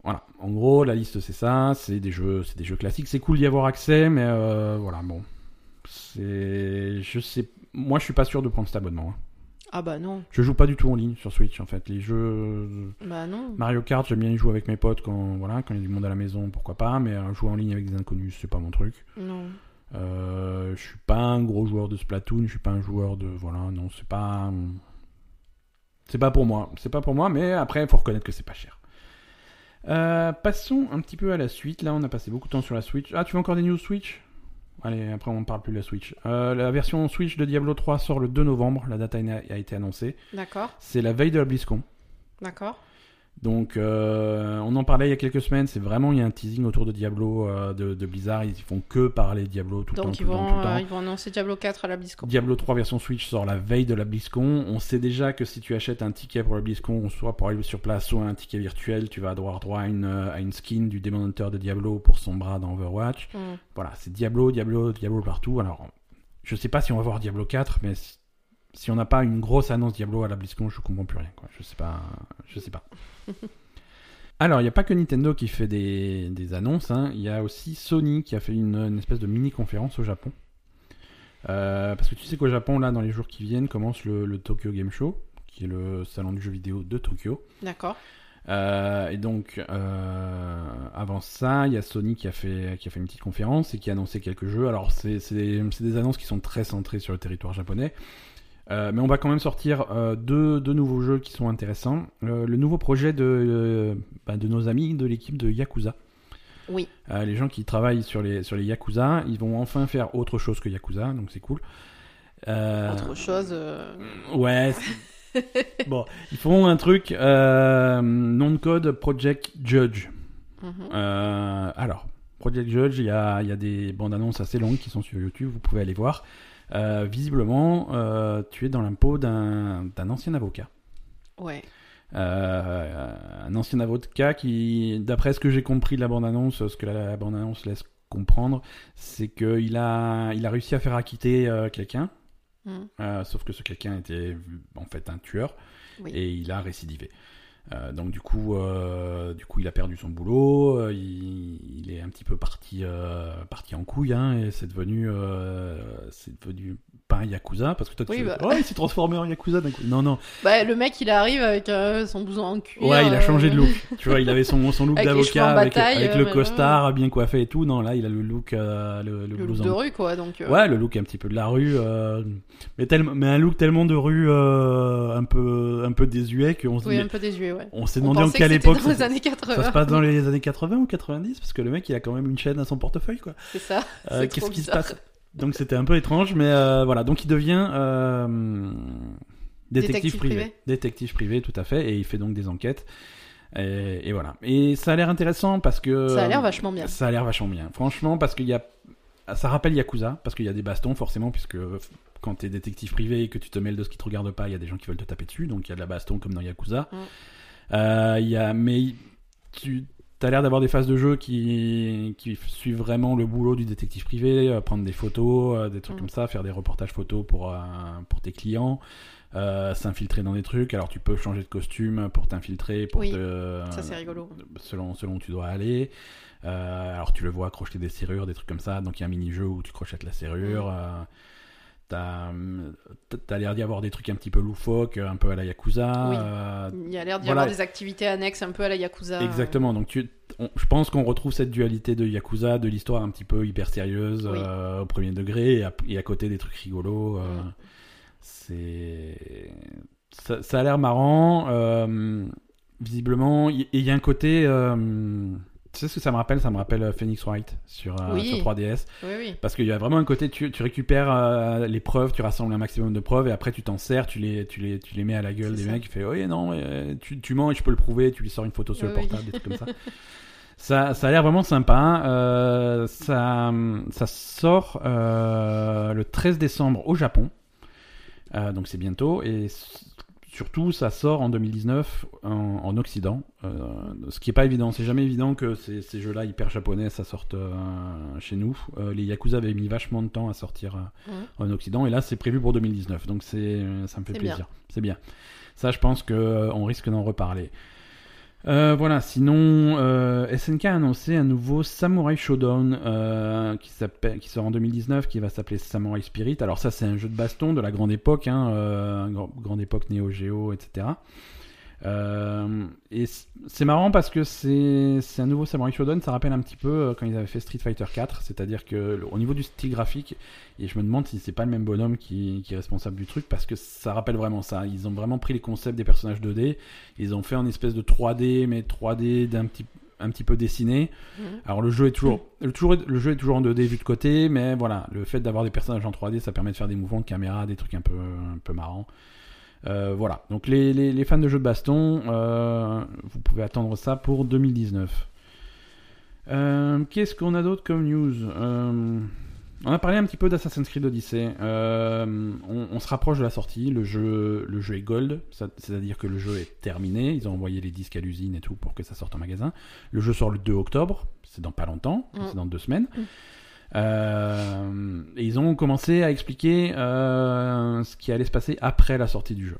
Voilà. En gros, la liste c'est ça. C'est des jeux, c'est des jeux classiques. C'est cool d'y avoir accès, mais euh, voilà, bon. C'est, je sais, moi je suis pas sûr de prendre cet abonnement. hein. Ah bah non. Je joue pas du tout en ligne sur Switch en fait. Les jeux Bah non. Mario Kart, j'aime bien y jouer avec mes potes quand voilà, quand il y a du monde à la maison, pourquoi pas. Mais euh, jouer en ligne avec des inconnus, c'est pas mon truc. Non. Euh, je suis pas un gros joueur de Splatoon, je suis pas un joueur de voilà, non, c'est pas c'est pas pour moi, c'est pas pour moi, mais après il faut reconnaître que c'est pas cher. Euh, passons un petit peu à la suite. Là, on a passé beaucoup de temps sur la Switch. Ah, tu veux encore des news Switch? Allez, après on parle plus de la Switch. Euh, la version Switch de Diablo 3 sort le 2 novembre. La date a, a été annoncée. D'accord. C'est la veille de la BlizzCon. D'accord. Donc, euh, on en parlait il y a quelques semaines. C'est vraiment il y a un teasing autour de Diablo de, de, Blizzard. Ils font que parler Diablo tout le temps. Donc tout le temps, euh, ils vont annoncer Diablo 4 à la BlizzCon. Diablo 3 version Switch sort la veille de la BlizzCon. On sait déjà que si tu achètes un ticket pour la BlizzCon, soit pour aller sur place, soit un ticket virtuel, tu vas avoir droit à une, à une skin du Demon Hunter de Diablo pour son bras dans Overwatch. Mm. Voilà, c'est Diablo, Diablo, Diablo partout. Alors, je sais pas si on va voir Diablo 4, mais si, si on n'a pas une grosse annonce Diablo à la BlizzCon, je comprends plus rien. Quoi. Je sais pas. Je sais pas. Alors, il n'y a pas que Nintendo qui fait des, des annonces, hein. il y a aussi Sony qui a fait une, une espèce de mini-conférence au Japon. Euh, parce que tu sais qu'au Japon, là, dans les jours qui viennent, commence le, le Tokyo Game Show, qui est le salon du jeu vidéo de Tokyo. D'accord. Euh, et donc, euh, avant ça, il y a Sony qui a, fait, qui a fait une petite conférence et qui a annoncé quelques jeux. Alors, c'est des annonces qui sont très centrées sur le territoire japonais. Euh, mais on va quand même sortir euh, deux, deux nouveaux jeux qui sont intéressants. Euh, le nouveau projet de, bah, de nos amis de l'équipe de Yakuza. Oui. Les gens qui travaillent sur les, sur les Yakuza, ils vont enfin faire autre chose que Yakuza, donc c'est cool. Autre chose. Ouais. bon, ils font un truc, nom de code Project Judge. mhm. Alors, Project Judge, il y a, il y a des bandes annonces assez longues qui sont sur YouTube, vous pouvez aller voir. Euh, visiblement, euh, tu es dans l'impôt d'un d'un ancien avocat. Ouais. Euh, un ancien avocat qui, d'après ce que j'ai compris de la bande-annonce, ce que la, la bande-annonce laisse comprendre, c'est qu'il a, il a réussi à faire acquitter quelqu'un, Mm. euh, sauf que ce quelqu'un était en fait un tueur, Oui. et il a récidivé. Euh, donc du coup, euh, du coup, il a perdu son boulot, euh, il, est un petit peu parti, parti en couille, hein, et c'est devenu, c'est devenu pas un yakuza, parce que toi, tu Oui, bah. oh, il s'est transformé en yakuza d'un coup. Non, non, Bah, le mec, il arrive avec euh, son blouson en cuir. Ouais, il a changé de euh, look. tu vois, il avait son, son look d'avocat avec, bataille, avec euh, le mais costard bien coiffé et tout. Non, là, il a le look, euh, le, le Le look de rue, quoi. Donc, euh, Ouais, le look un petit peu de la rue, euh, mais, tellement, mais un look tellement de rue euh, un peu un peu désuet qu'on se Oui, dit- un peu désuet, ouais. on s'est demandé en quelle époque dans les ça, années 80. ça se passe dans les années 80 ou 90 parce que le mec il a quand même une chaîne à son portefeuille quoi. C'est ça. Euh, Qu'est-ce qui se passe? Donc c'était un peu étrange, mais euh, voilà. Donc il devient euh, détective, Détective privé. privé. Détective privé, tout à fait, et il fait donc des enquêtes. Et, et voilà. Et ça a l'air intéressant parce que Ça a l'air vachement bien. Ça a l'air vachement bien. Franchement, parce qu'il y a, ça rappelle Yakuza parce qu'il y a des bastons forcément, puisque quand t'es détective privé et que tu te mêles de ce qui te regarde pas, il y a des gens qui veulent te taper dessus, donc il y a de la baston comme dans Yakuza. Mm. Euh, Il y a, mais tu as l'air d'avoir des phases de jeu qui, qui suivent vraiment le boulot du détective privé, euh, prendre des photos, euh, des trucs Mm. comme ça, faire des reportages photos pour, euh, pour tes clients, s'infiltrer dans des trucs. Alors tu peux changer de costume pour t'infiltrer, pour Oui, te, Ça, c'est rigolo. selon, selon où tu dois aller. Alors tu le vois crocheter des serrures, des trucs comme ça. Donc il y a un mini-jeu où tu crochettes la serrure. Mm. T'as t'as l'air d'y avoir des trucs un petit peu loufoques, un peu à la Yakuza. Oui. euh, Il y a l'air d'y Voilà. avoir des activités annexes un peu à la Yakuza. Exactement. Donc, tu, on- je pense qu'on retrouve cette dualité de Yakuza, de l'histoire un petit peu hyper sérieuse Oui. euh, au premier degré, et à, et à côté des trucs rigolos. euh, Mm. C'est ça, ça a l'air marrant. visiblement, y- et il y a un côté. Tu sais ce que ça me rappelle? Ça me rappelle euh, Phoenix Wright sur, euh, Oui. sur 3DS. Oui, oui. Parce qu'il y a vraiment un côté, tu, tu récupères euh, les preuves, tu rassembles un maximum de preuves et après tu t'en sers, tu les, tu, les, tu les mets à la gueule des ça. mecs, tu fais oui, non, euh, tu, tu mens et je peux le prouver, tu lui sors une photo sur le portable, des trucs comme ça. Ça, ça a l'air vraiment sympa. euh, ça, ça sort le 13 décembre au Japon. Donc c'est bientôt. Et surtout, ça sort en 2019 en, en Occident. Euh, ce qui est pas évident. C'est jamais évident que ces, ces jeux-là hyper japonais, ça sorte euh, chez nous. Euh, les Yakuza avaient mis vachement de temps à sortir Mhm. en Occident. Et là, c'est prévu pour 2019. Donc c'est, ça me fait plaisir. C'est bien. Ça, je pense qu'on risque d'en reparler. Euh, voilà, sinon, euh, SNK a annoncé un nouveau Samurai Showdown euh, qui, qui sort en 2019, qui va s'appeler Samurai Spirit. Alors ça, c'est un jeu de baston de la grande époque, hein, euh, gr- grande époque Neo Geo, etc. Euh, et c'est marrant parce que c'est un nouveau Samurai Showdown, ça rappelle un petit peu euh, quand ils avaient fait Street Fighter 4, c'est-à-dire que au niveau du style graphique, et je me demande si c'est pas le même bonhomme qui, qui est responsable du truc parce que ça rappelle vraiment ça. Ils ont vraiment pris les concepts des personnages 2D, ils ont fait en espèce de 3D, mais 3D d'un petit un petit peu dessiné. Mhm. Alors le jeu est toujours, le, toujours- le jeu est toujours en 2D vu de côté, mais voilà, le fait d'avoir des personnages en 3D, ça permet de faire des mouvements de caméra, des trucs un peu, un peu marrants. Euh, voilà, donc les, les- les fans de jeux de baston, euh, vous pouvez attendre ça pour 2019. Euh, Qu'est-ce qu'on a d'autre comme news? On a parlé un petit peu d'Assassin's Creed Odyssey. On, on se rapproche de la sortie. Le jeu, le jeu est gold, c'est-à-dire que le jeu est terminé. Ils ont envoyé les disques à l'usine et tout pour que ça sorte en magasin. Le jeu sort le 2 octobre, c'est dans pas longtemps, Mm. c'est dans deux semaines. Mm. Euh, et ils ont commencé à expliquer euh, ce qui allait se passer après la sortie du jeu.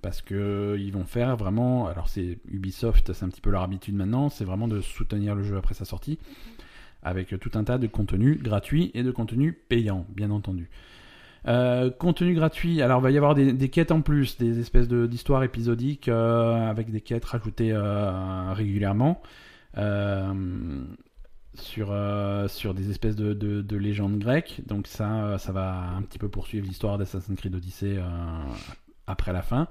Parce que ils vont faire vraiment. Alors, c'est Ubisoft, c'est un petit peu leur habitude maintenant, c'est vraiment de soutenir le jeu après sa sortie. Avec tout un tas de contenus gratuits et de contenus payants, bien entendu. Euh, contenu gratuit, alors il va y avoir des, quêtes en plus, des espèces d'histoires épisodiques euh, avec des quêtes rajoutées euh, régulièrement. Euh, sur, euh, sur des espèces de, de, de légendes grecques. Donc ça, euh, ça va un petit peu poursuivre l'histoire d'Assassin's Creed Odyssey euh, après la fin.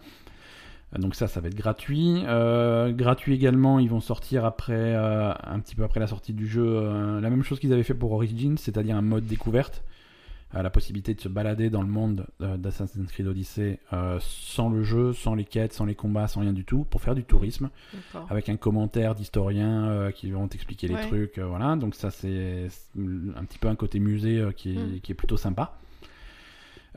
Donc ça, ça va être gratuit. Gratuit également, ils vont sortir après, un petit peu après la sortie du jeu, la même chose qu'ils avaient fait pour Origins, c'est-à-dire un mode découverte. La possibilité de se balader dans le monde euh, d'Assassin's Creed Odyssey euh, sans le jeu, sans les quêtes, sans les combats, sans rien du tout, pour faire du tourisme avec un commentaire d'historiens euh, qui vont t'expliquer les Ouais. trucs, voilà. Donc ça c'est un petit peu un côté musée euh, qui, est, Mm. qui est plutôt sympa.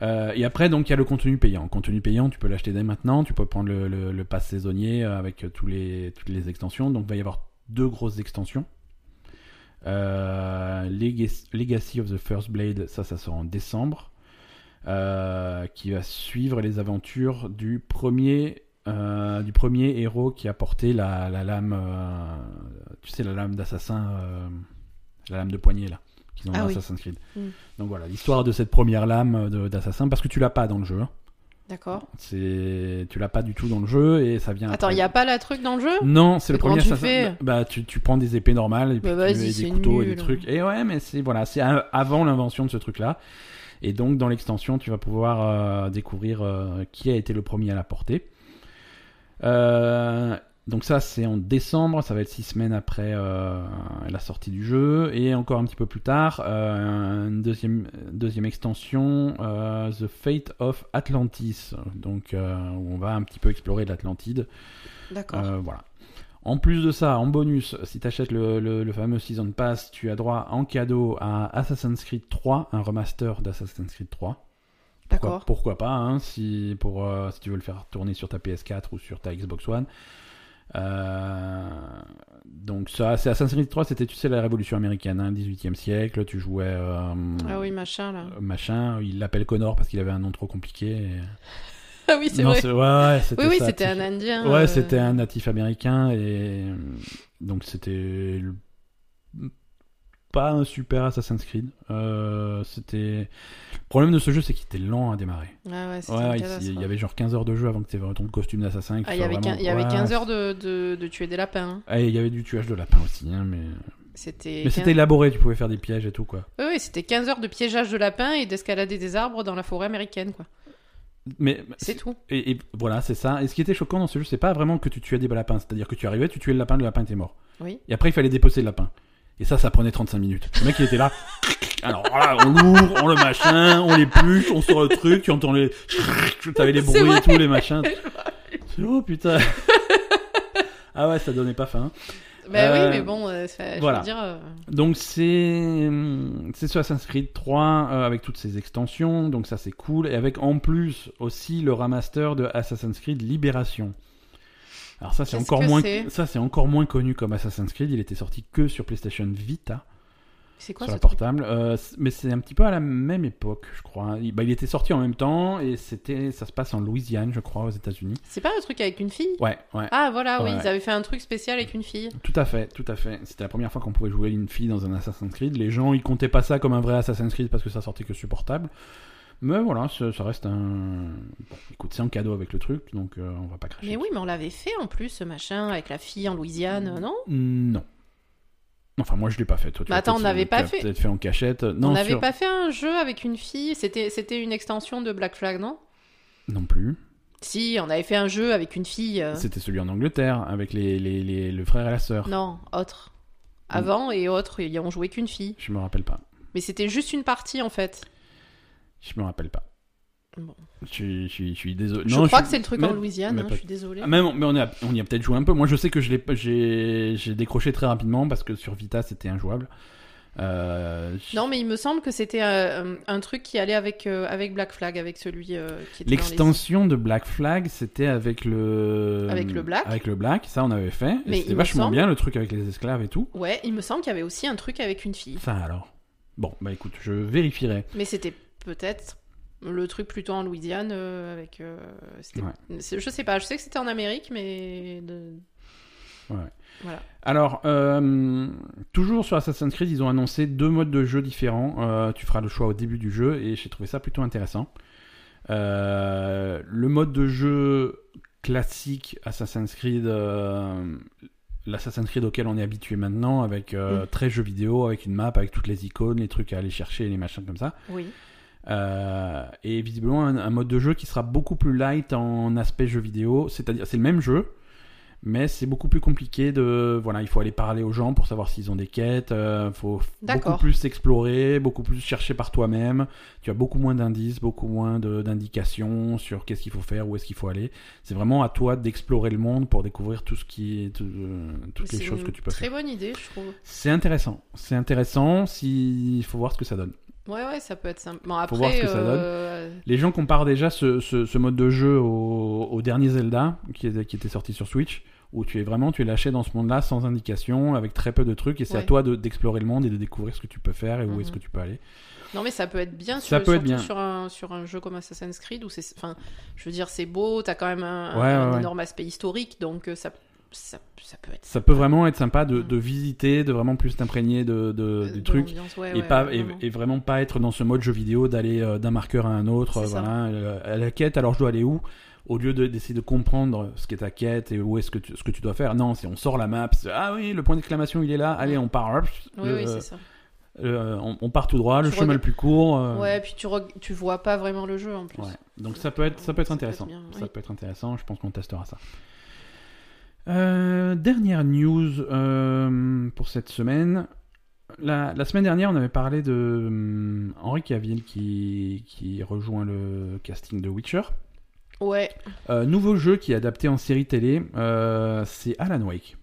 Euh, et après donc il y a le contenu payant. Contenu payant, tu peux l'acheter dès maintenant. Tu peux prendre le, le, le pass saisonnier avec tous les toutes les extensions. Donc il va y avoir deux grosses extensions. Euh, Legacy, of the First Blade, ça, ça sort en décembre, euh, qui va suivre les aventures du premier, euh, du premier héros qui a porté la, la lame, tu sais, la lame d'assassin, la lame de poignet là, qu'ils ont Ah dans oui. Assassin's Creed. Mm. Donc voilà, l'histoire de cette première lame d'assassin, parce que tu l'as pas dans le jeu. hein. D'accord. C'est, tu l'as pas du tout dans le jeu et ça vient. Attends, après. il n'y a pas la truc dans le jeu? Non, c'est le premier tu assassin. fais Bah, tu, tu prends des épées normales et puis Bah, tu- et des couteaux et des trucs. Et ouais, mais c'est voilà, c'est avant l'invention de ce truc-là. Et donc dans l'extension, tu vas pouvoir euh, découvrir euh, qui a été le premier à la porter. Euh, donc ça, c'est en décembre. Ça va être six semaines après euh, la sortie du jeu et encore un petit peu plus tard, euh, une deuxième deuxième extension, euh, The Fate of Atlantis. Donc où on va un petit peu explorer l'Atlantide. D'accord. Voilà. En plus de ça, en bonus, si tu achètes le, le- le fameux Season Pass, tu as droit en cadeau à Assassin's Creed 3, un remaster d'Assassin's Creed 3. Pourquoi, D'accord. pourquoi pas, hein, si, pour, si tu veux le faire tourner sur ta PS4 ou sur ta Xbox One. Euh, donc ça, c'est Assassin's Creed 3, c'était, tu sais, la révolution américaine, hein, le 18e siècle, tu jouais... euh, Ah oui, machin là. euh, Machin, il l'appelle Connor parce qu'il avait un nom trop compliqué. et- Ah oui, c'est vrai. ouais, ouais, Oui, oui, c'était un Indien. Ouais, euh, c'était un natif américain et donc c'était le- pas un super Assassin's Creed. Euh, c'était le problème de ce jeu, c'est qu'il était lent à démarrer. Ah ouais, Ouais, il, y avait genre 15 heures de jeu avant que tu aies ton costume d'assassin. Ah, il y avait, vraiment- quin- il y avait Ouais, 15 heures de, de, de tuer des lapins. hein. Ah, il y avait du tuage de lapin aussi, hein, mais C'était. mais 15 c'était élaboré. Tu pouvais faire des pièges et tout quoi. Oui, oui, c'était 15 heures de piégeage de lapins et d'escalader des arbres dans la forêt américaine, quoi. Mais C'est tout. Et, et voilà, c'est ça. Et ce qui était choquant dans ce jeu, c'est pas vraiment que tu tuais des lapins. C'est-à-dire que tu arrivais, tu tuais le lapin, le lapin était mort. Oui. Et après, il fallait dépecer le lapin. Et ça, ça prenait 35 minutes. Le mec, il était là. Alors là, on l'ouvre, on le machin, on l'épluche, on sort le truc, tu entends les. T'avais les bruits et tout, les machins. Oh putain. ah ouais, ça donnait pas faim. Bah Euh, oui, mais bon, euh, ça- je voilà. veux dire. euh, Donc c'est c'est sur Assassin's Creed 3 euh, avec toutes ces extensions, donc ça c'est cool et avec en plus aussi le remaster de Assassin's Creed Libération. Alors ça c'est encore moins ça c'est encore moins connu comme Assassin's Creed, il était sorti que sur PlayStation Vita. C'est quoi sur ce la portable. Euh, mais c'est un petit peu à la même époque, je crois. Il, bah, il était sorti en même temps et c'était, ça se passe en Louisiane, je crois, aux États-Unis. C'est pas le truc avec une fille? Ouais, ouais. Ah voilà, oui, Ouais. ils avaient fait un truc spécial avec une fille. Tout à fait, tout à fait. C'était la première fois qu'on pouvait jouer une fille dans un Assassin's Creed. Les gens, ils comptaient pas ça comme un vrai Assassin's Creed parce que ça sortait que sur portable. Mais voilà, ça, ça reste un. Bon, écoute, c'est un cadeau avec le truc, donc euh, on va pas cracher. Mais oui, mais on l'avait fait en plus, ce machin, avec la fille en Louisiane, non? Non. Enfin, moi je l'ai pas fait. Toi, tu Bah attends, on n'avait pas fait. Peut-être fait en cachette. Non, On n'avait sur- pas fait un jeu avec une fille C'était c'était une extension de Black Flag, non? Non plus. Si, on avait fait un jeu avec une fille. euh, C'était celui en Angleterre avec les, les, les- le frère et la sœur. Non, autre. Avant et autre, ils ont joué qu'une fille. Je me rappelle pas. Mais c'était juste une partie en fait. Je me rappelle pas. Bon. Je suis, je suis, je suis désolé. je Non, crois que c'est le truc en Louisiane, hein, pas- je suis désolée. Ah, même, mais on, est à- on y a peut-être joué un peu. Moi, je sais que je l'ai, pas- j'ai, j'ai décroché très rapidement parce que sur Vita, c'était injouable. Euh, je- Non, mais il me semble que c'était euh, un, un truc qui allait avec, euh, avec Black Flag, avec celui euh, qui était dans les- L'extension de Black Flag, c'était avec le. Avec le Black. Avec le Black, ça on avait fait. Et Mais c'était il me vachement semble- bien le truc avec les esclaves et tout. Ouais, il me semble qu'il y avait aussi un truc avec une fille. Ça alors. Bon, bah écoute, je vérifierai. Mais c'était peut-être le truc plutôt en Louisiane euh, avec. euh, Ouais. Je sais pas, je sais que c'était en Amérique, mais. de- Ouais. Voilà. Alors, euh, toujours sur Assassin's Creed, ils ont annoncé deux modes de jeu différents. Tu feras le choix au début du jeu et j'ai trouvé ça plutôt intéressant. Le mode de jeu classique Assassin's Creed, l'Assassin's Creed auquel on est habitué maintenant, avec euh, Mm. très jeu vidéo, avec une map, avec toutes les icônes, les trucs à aller chercher, les machins comme ça. Oui. Euh, et visiblement un, un mode de jeu qui sera beaucoup plus light en aspect jeu vidéo, c'est-à-dire c'est le même jeu, mais c'est beaucoup plus compliqué de voilà, il faut aller parler aux gens pour savoir s'ils ont des quêtes, euh, faut beaucoup plus explorer, beaucoup plus chercher par toi-même. Tu as beaucoup moins d'indices, beaucoup moins d'indications sur qu'est-ce qu'il faut faire, où est-ce qu'il faut aller. C'est vraiment à toi d'explorer le monde pour découvrir tout ce qui tout- euh, toutes les C'est choses une que tu peux Très faire. bonne idée, je trouve. C'est intéressant, c'est intéressant. Si il faut voir ce que ça donne. Ouais, ouais, ça peut être sympa. Bon, après, voir ce que ça donne. euh, Les gens comparent déjà ce, ce- ce mode de jeu au, au dernier Zelda qui, est- qui était sorti sur Switch, où tu es vraiment tu es lâché dans ce monde-là sans indication, avec très peu de trucs, et c'est à toi de- d'explorer le monde et de découvrir ce que tu peux faire et où Mhm. est-ce que tu peux aller. Non, mais ça peut être bien, Ça sur, peut être bien. Sur, un, sur un jeu comme Assassin's Creed où c'est. Enfin, je veux dire, c'est beau, t'as quand même un, Ouais, un ouais, ouais. énorme aspect historique, donc euh, ça, ça, ça peut être. Ça peut vraiment être sympa de, de visiter, de vraiment plus t'imprégner de, de- euh, du truc. ouais, Et, ouais, pas, ouais, et, vraiment. et vraiment pas être dans ce mode jeu vidéo d'aller euh, d'un marqueur à un autre, voilà, euh, à la quête, alors je dois aller où? Au lieu de- d'essayer de comprendre ce qu'est ta quête et où est-ce que tu, ce que tu dois faire, non, c'est on sort la map, ah oui, le point d'exclamation il est là, allez on part, Oui, c'est ça. euh, on, on part tout droit, le chemin le plus court. euh, Ouais, puis tu, vois pas vraiment le jeu en plus. ouais. Donc ça peut être, ça peut être Ça peut intéressant. être bien, Ça peut être intéressant. Je pense qu'on testera ça. Euh, dernière news euh, pour cette semaine. La, la semaine dernière, on avait parlé de hum, Henri Cavill qui, qui rejoint le casting de Witcher. Ouais, Euh, nouveau jeu qui est adapté en série télé, euh, c'est Alan Wake.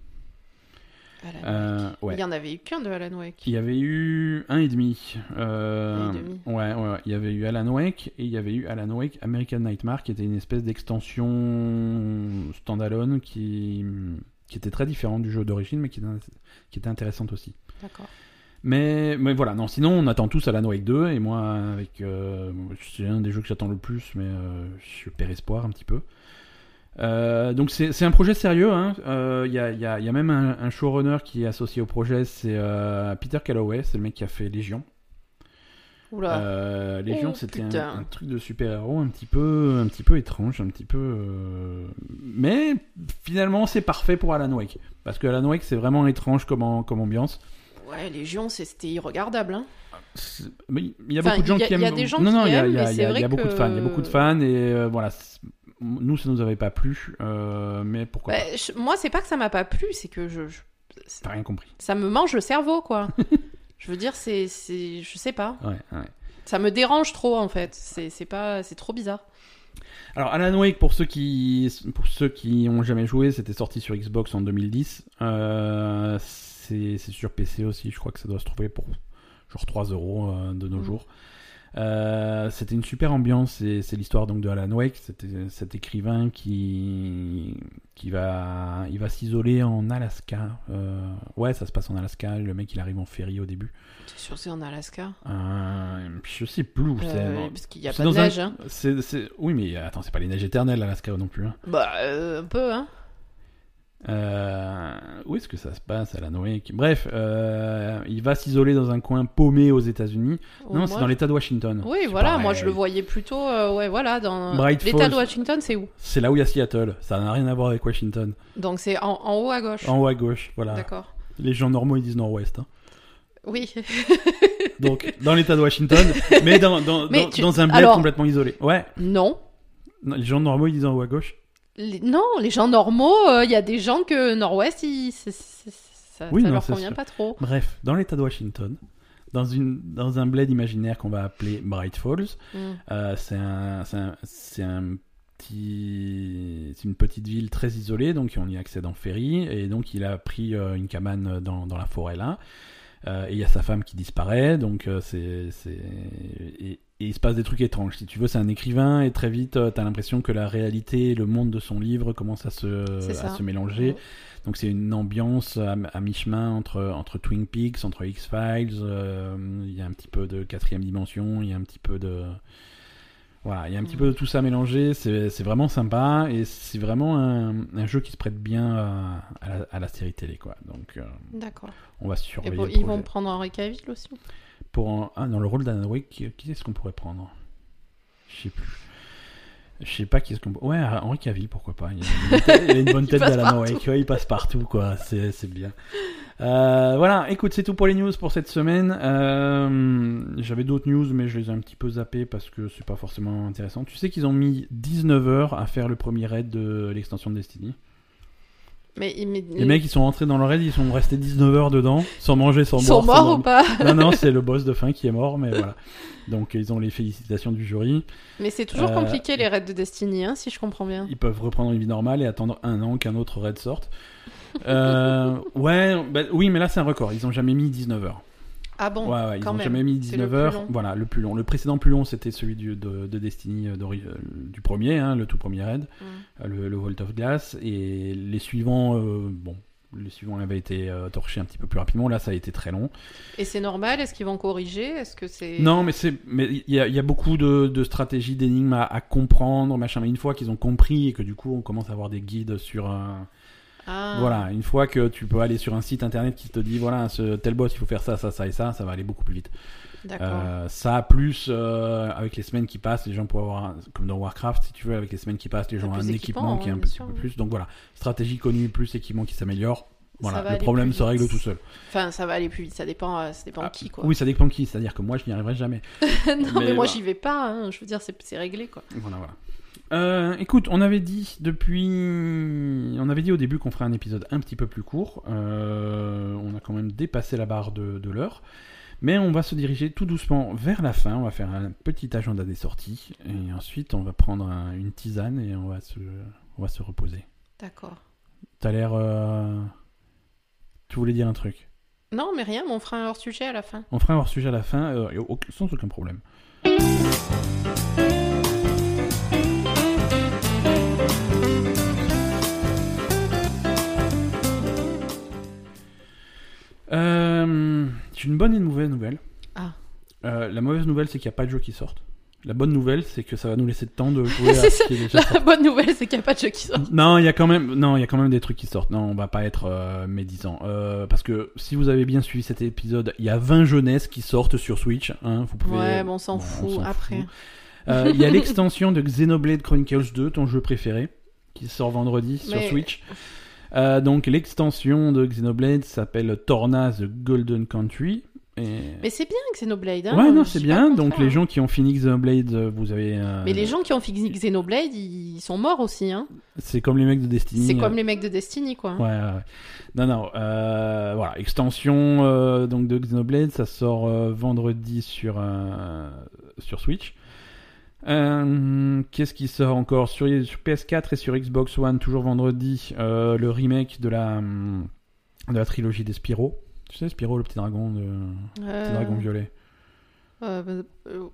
Alan Euh, ouais. Il y en avait eu qu'un de Alan Wake. Il y avait eu un et demi. Euh, Un et demi. Ouais, ouais, ouais. Il y avait eu Alan Wake et il y avait eu Alan Wake American Nightmare qui était une espèce d'extension standalone qui, qui était très différente du jeu d'origine mais qui était, qui était intéressante aussi. D'accord. Mais, mais voilà, non, sinon on attend tous Alan Wake 2 et moi, avec. euh, c'est un des jeux que j'attends le plus, mais euh, je perds espoir un petit peu. Euh, donc c'est un projet sérieux. hein. Euh, Il y, a, y a- y a même un, un showrunner qui est associé au projet, c'est euh, Peter Calloway, c'est le mec qui a fait Légion. Oula. Euh, Légion, Oh, c'était un, truc de super-héros un petit peu, un petit peu étrange, un petit peu. euh, Mais finalement, c'est parfait pour Alan Wake, parce que Alan Wake, c'est vraiment étrange comme, en- comme ambiance. Ouais, Légion, c'était irregardable. Hein. Mais Il y a Enfin, beaucoup de gens il y a- qui aiment. il y a des gens non, qui non, il y a, aiment, mais c'est il y beaucoup de fans. Il y a beaucoup de fans et euh, voilà. Nous, ça nous avait pas plu, euh, mais pourquoi Bah, pas je- moi, c'est pas que ça m'a pas plu, c'est que je, je- T'as rien compris. ça me mange le cerveau, quoi. je veux dire, c'est, c'est, je sais pas. Ouais, ouais. Ça me dérange trop, en fait. C'est, c'est pas, c'est trop bizarre. Alors Alan Wake, pour ceux qui pour ceux qui ont jamais joué, c'était sorti sur Xbox en 2010. Euh, c'est sur PC aussi. Je crois que ça doit se trouver pour genre 3 euros euh, de nos Mhm. jours. Euh, c'était une super ambiance. et C'est l'histoire donc de Alan Wake, cet écrivain qui qui va il va s'isoler en Alaska. Euh, ouais, ça se passe en Alaska. Le mec il arrive en ferry au début. T'es sûr que c'est en Alaska? Euh, je sais plus où c'est. Parce qu'il n'y a pas de un- neige. Hein. C'est- c'est- Oui, mais attends, c'est pas les neiges éternelles Alaska non plus. hein. Bah, un peu, hein. Euh, où est-ce que ça se passe, Alan Wake? Bref, euh, il va s'isoler dans un coin paumé aux États-Unis. Au Non, c'est dans l'État de Washington. Oui, voilà, pareil. moi je le voyais plutôt, euh, ouais, voilà, dans l'État de Washington, c'est où? C'est là où il y a Seattle. Ça n'a rien à voir avec Washington. Donc c'est en, en haut à gauche. En haut à gauche, voilà. D'accord. Les gens normaux ils disent nord-ouest. hein. Oui. Donc dans l'État de Washington, mais dans, dans, Mais dans, tu- dans un bled alors- complètement isolé. Ouais. non. Non, Les gens normaux ils disent en haut à gauche. Les- Non, les gens normaux, il y a des gens que Nord-Ouest, ils- c'est- c'est- ça, Oui, ça non, leur convient sûr. pas trop. Bref, dans l'État de Washington, dans, une, dans un bled imaginaire qu'on va appeler Bright Falls, Mm. Euh, c'est un, c'est un, c'est un petit, c'est une petite ville très isolée, donc on y accède en ferry, et donc il a pris euh, une cabane dans, dans la forêt là, Euh, et il y a sa femme qui disparaît, donc euh, c'est, c'est, et, et il se passe des trucs étranges. Si tu veux, c'est un écrivain, et très vite, tu t'as l'impression que la réalité et le monde de son livre commencent à se, à se mélanger. Mm. Donc c'est une ambiance à, à mi-chemin entre, entre Twin Peaks, entre X-Files, euh, il y a un petit peu de quatrième dimension, il y a un petit peu de... Voilà, il y a un petit Mm. peu de tout ça mélangé, c'est vraiment sympa, et c'est vraiment un, un jeu qui se prête bien à, à la, à la série télé, quoi. Donc euh, D'accord. on va Et surveiller bon, ils vont prendre Henri Cavill aussi. Pour un- ah, dans le rôle d'Alan Wake, qui, qui est-ce qu'on pourrait prendre? Je sais plus. Je sais pas qui est-ce qu'on. Ouais, Henri Cavill, pourquoi pas. Il a une bonne tête, une bonne d'Alan partout. Wake. Ouais, il passe partout, quoi. C'est c'est bien. Euh, voilà, écoute, c'est tout pour les news pour cette semaine. Euh, J'avais d'autres news, mais je les ai un petit peu zappées parce que c'est pas forcément intéressant. Tu sais qu'ils ont mis 19 heures à faire le premier raid de l'extension de Destiny. Mais, mais Les mecs, ils sont rentrés dans le raid, ils sont restés 19 heures dedans, sans manger, sans ils boire. sont sans morts ou dormir. pas Non, non, c'est le boss de fin qui est mort, mais voilà. Donc ils ont les félicitations du jury. Mais c'est toujours Euh, compliqué les raids de Destiny, hein, si je comprends bien. Ils peuvent reprendre une vie normale et attendre un an qu'un autre raid sorte. Euh, ouais, bah, oui, mais là c'est un record. Ils ont jamais mis 19 heures. Ah bon ouais, ouais, ils quand ont même. jamais mis C'est le 19 plus heures. long. Voilà, le plus long. Le précédent plus long, c'était celui du- de, de Destiny euh, euh, du premier, hein, le tout premier raid, Mm. euh, le, le Vault of Glass. Et les suivants, euh, bon, les suivants avaient été euh, torchés un petit peu plus rapidement. Là, ça a été très long. Et c'est normal? Est-ce qu'ils vont corriger? Est-ce que c'est. Non, mais c'est, mais il y a, il y a beaucoup de, de stratégies, d'énigmes à, à comprendre, machin. Mais une fois qu'ils ont compris et que du coup on commence à avoir des guides sur un, Ah. voilà, une fois que tu peux aller sur un site internet qui te dit voilà, ce tel boss il faut faire ça, ça, ça et ça, ça va aller beaucoup plus vite. D'accord. Euh, ça plus euh, avec les semaines qui passent, les gens pourraient avoir un- comme dans Warcraft si tu veux, avec les semaines qui passent, les gens ont un équipement qui est un petit sûr, peu plus. Donc voilà, stratégie connue plus équipement qui s'améliore. Voilà, le problème se règle tout seul. Enfin, ça va aller plus vite. Ça dépend, euh, ça dépend Ah, qui, quoi. Oui, ça dépend de qui. C'est-à-dire que moi, je n'y arriverai jamais. non, mais, mais moi, voilà. j'y vais pas. hein. Je veux dire, c'est c'est réglé, quoi. Voilà, voilà. Euh, écoute, on avait dit depuis, on avait dit au début qu'on ferait un épisode un petit peu plus court. Euh, on a quand même dépassé la barre de, de l'heure, mais on va se diriger tout doucement vers la fin. On va faire un petit agenda des sorties et ensuite on va prendre un- une tisane et on va se, on va se reposer. D'accord. T'as l'air, euh, tu voulais dire un truc? Non, mais rien, mais on fera un hors-sujet à la fin. On fera un hors sujet à la fin, sans aucun problème. J'ai une bonne et une mauvaise nouvelle. Ah. Euh, la mauvaise nouvelle, c'est qu'il n'y a pas de jeux qui sortent. La bonne nouvelle, c'est que ça va nous laisser le temps de jouer à C'est ce qui est déjà La bonne nouvelle, c'est qu'il n'y a pas de jeu qui sort. non, il y a quand même, non, il y a quand même des trucs qui sortent. Non, on va pas être euh, médisant, Euh, parce que si vous avez bien suivi cet épisode, il y a 20 jeunesses qui sortent sur Switch. Hein, vous pouvez. Ouais, mais on s'en Bon, fout après. Euh, Il y a l'extension de Xenoblade Chronicles 2, ton jeu préféré, qui sort vendredi sur Switch. Euh, donc l'extension de Xenoblade s'appelle Torna the Golden Country. Et... Mais c'est bien Xenoblade. Hein ouais, non, c'est bien. Donc les gens qui ont fini Xenoblade, euh, vous avez. euh, Mais les gens qui ont fini Xenoblade, ils sont morts aussi. Hein. C'est comme les mecs de Destiny. C'est euh, comme les mecs de Destiny, quoi. Ouais, ouais. Non, non. euh, voilà, extension donc de Xenoblade, ça sort vendredi sur sur Switch. Euh, Qu'est-ce qui sort encore sur, sur PS4 et sur Xbox One toujours vendredi euh, le remake de la de la trilogie des Spyro. Tu sais Spyro le petit dragon de Euh, petit dragon violet. Euh, bah, euh,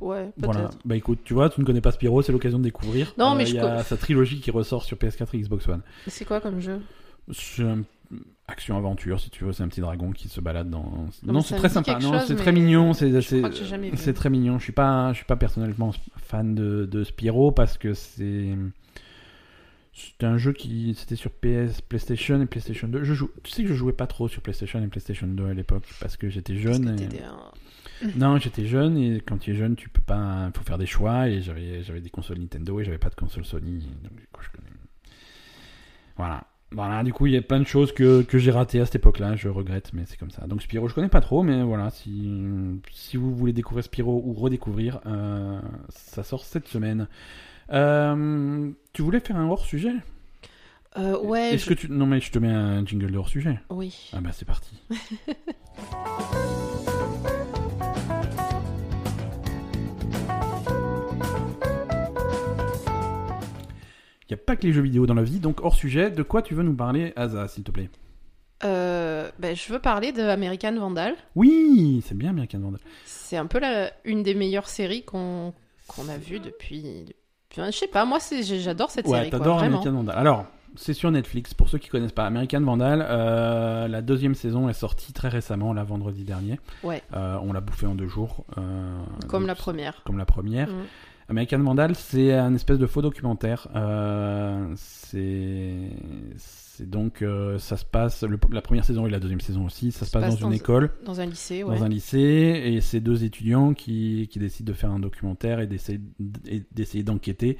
ouais, peut-être. Voilà. Bah écoute, tu vois, tu ne connais pas Spyro, c'est l'occasion de découvrir. Non, mais je Il y a sa trilogie qui ressort sur PS4 et Xbox One. C'est quoi comme jeu? C'est un action-action, si tu veux. C'est un petit dragon qui se balade dans. Non, c'est très sympa. Non, c'est très mignon. C'est c'est- très mignon. Je suis pas, je suis pas personnellement fan de, de Spyro parce que c'est. C'était un jeu qui c'était sur PS, PlayStation et PlayStation 2. Je joue, tu sais que je jouais pas trop sur PlayStation et PlayStation 2 à l'époque parce que j'étais jeune. que et- t'étais un- Non, j'étais jeune et quand tu es jeune, tu peux pas. Il faut faire des choix et j'avais j'avais des consoles Nintendo et j'avais pas de console Sony. Donc je connais. Voilà. Voilà, du coup, il y a plein de choses que, que j'ai ratées à cette époque-là, je regrette, mais c'est comme ça. Donc Spyro, je connais pas trop, mais voilà, si, si vous voulez découvrir Spyro ou redécouvrir, euh, ça sort cette semaine. Euh, tu voulais faire un hors-sujet? Euh, ouais, Est-ce je- que tu... Non mais je te mets un jingle de hors-sujet. oui. Ah bah c'est parti. Il n'y a pas que les jeux vidéo dans la vie, donc hors sujet, de quoi tu veux nous parler, Asa, s'il te plaît Euh, ben, je veux parler de American Vandal. Oui, c'est bien American Vandal. C'est un peu la, une des meilleures séries qu'on qu'on a vues depuis. depuis- Je sais pas, moi j'adore cette Ouais, série. quoi, t'adores. American Vandal. Alors, c'est sur Netflix, pour ceux qui connaissent pas. American Vandal, euh, la deuxième saison est sortie très récemment, là, vendredi dernier. Ouais. Euh, on l'a bouffé en deux jours. Comme donc, la première. Comme la première. Mm. American Vandal, c'est un espèce de faux documentaire. Euh, c'est donc euh, ça se passe le- la première saison et la deuxième saison aussi. Ça se passe, passe dans une école, Dans un lycée, ouais. dans un lycée, et c'est deux étudiants qui, qui décident de faire un documentaire et d'essayer d'enquêter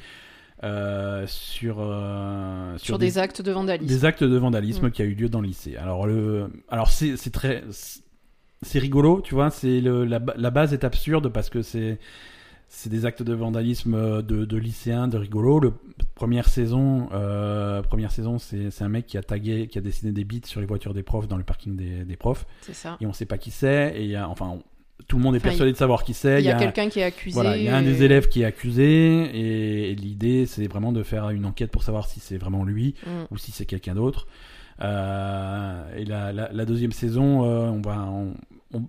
euh, sur euh, Sur des, actes de vandalisme. des actes de vandalisme Mm. qui a eu lieu dans le lycée. Alors le, alors c'est très, c'est rigolo, tu vois. C'est la, la base est absurde parce que c'est c'est des actes de vandalisme euh, de, de lycéens, de rigolo. Le première saison, euh, première saison, c'est un mec qui a tagué, qui a dessiné des bits sur les voitures des profs dans le parking des, des profs, C'est ça. et on sait pas qui c'est. Et il y a, enfin, on- tout le monde est Enfin, persuadé de savoir qui c'est. Il y a un- quelqu'un qui est accusé. voilà, il y a un des élèves qui est accusé et, et l'idée c'est vraiment de faire une enquête pour savoir si c'est vraiment lui Mm. ou si c'est quelqu'un d'autre. Euh, et la, la, la deuxième saison, euh, on va, on- on-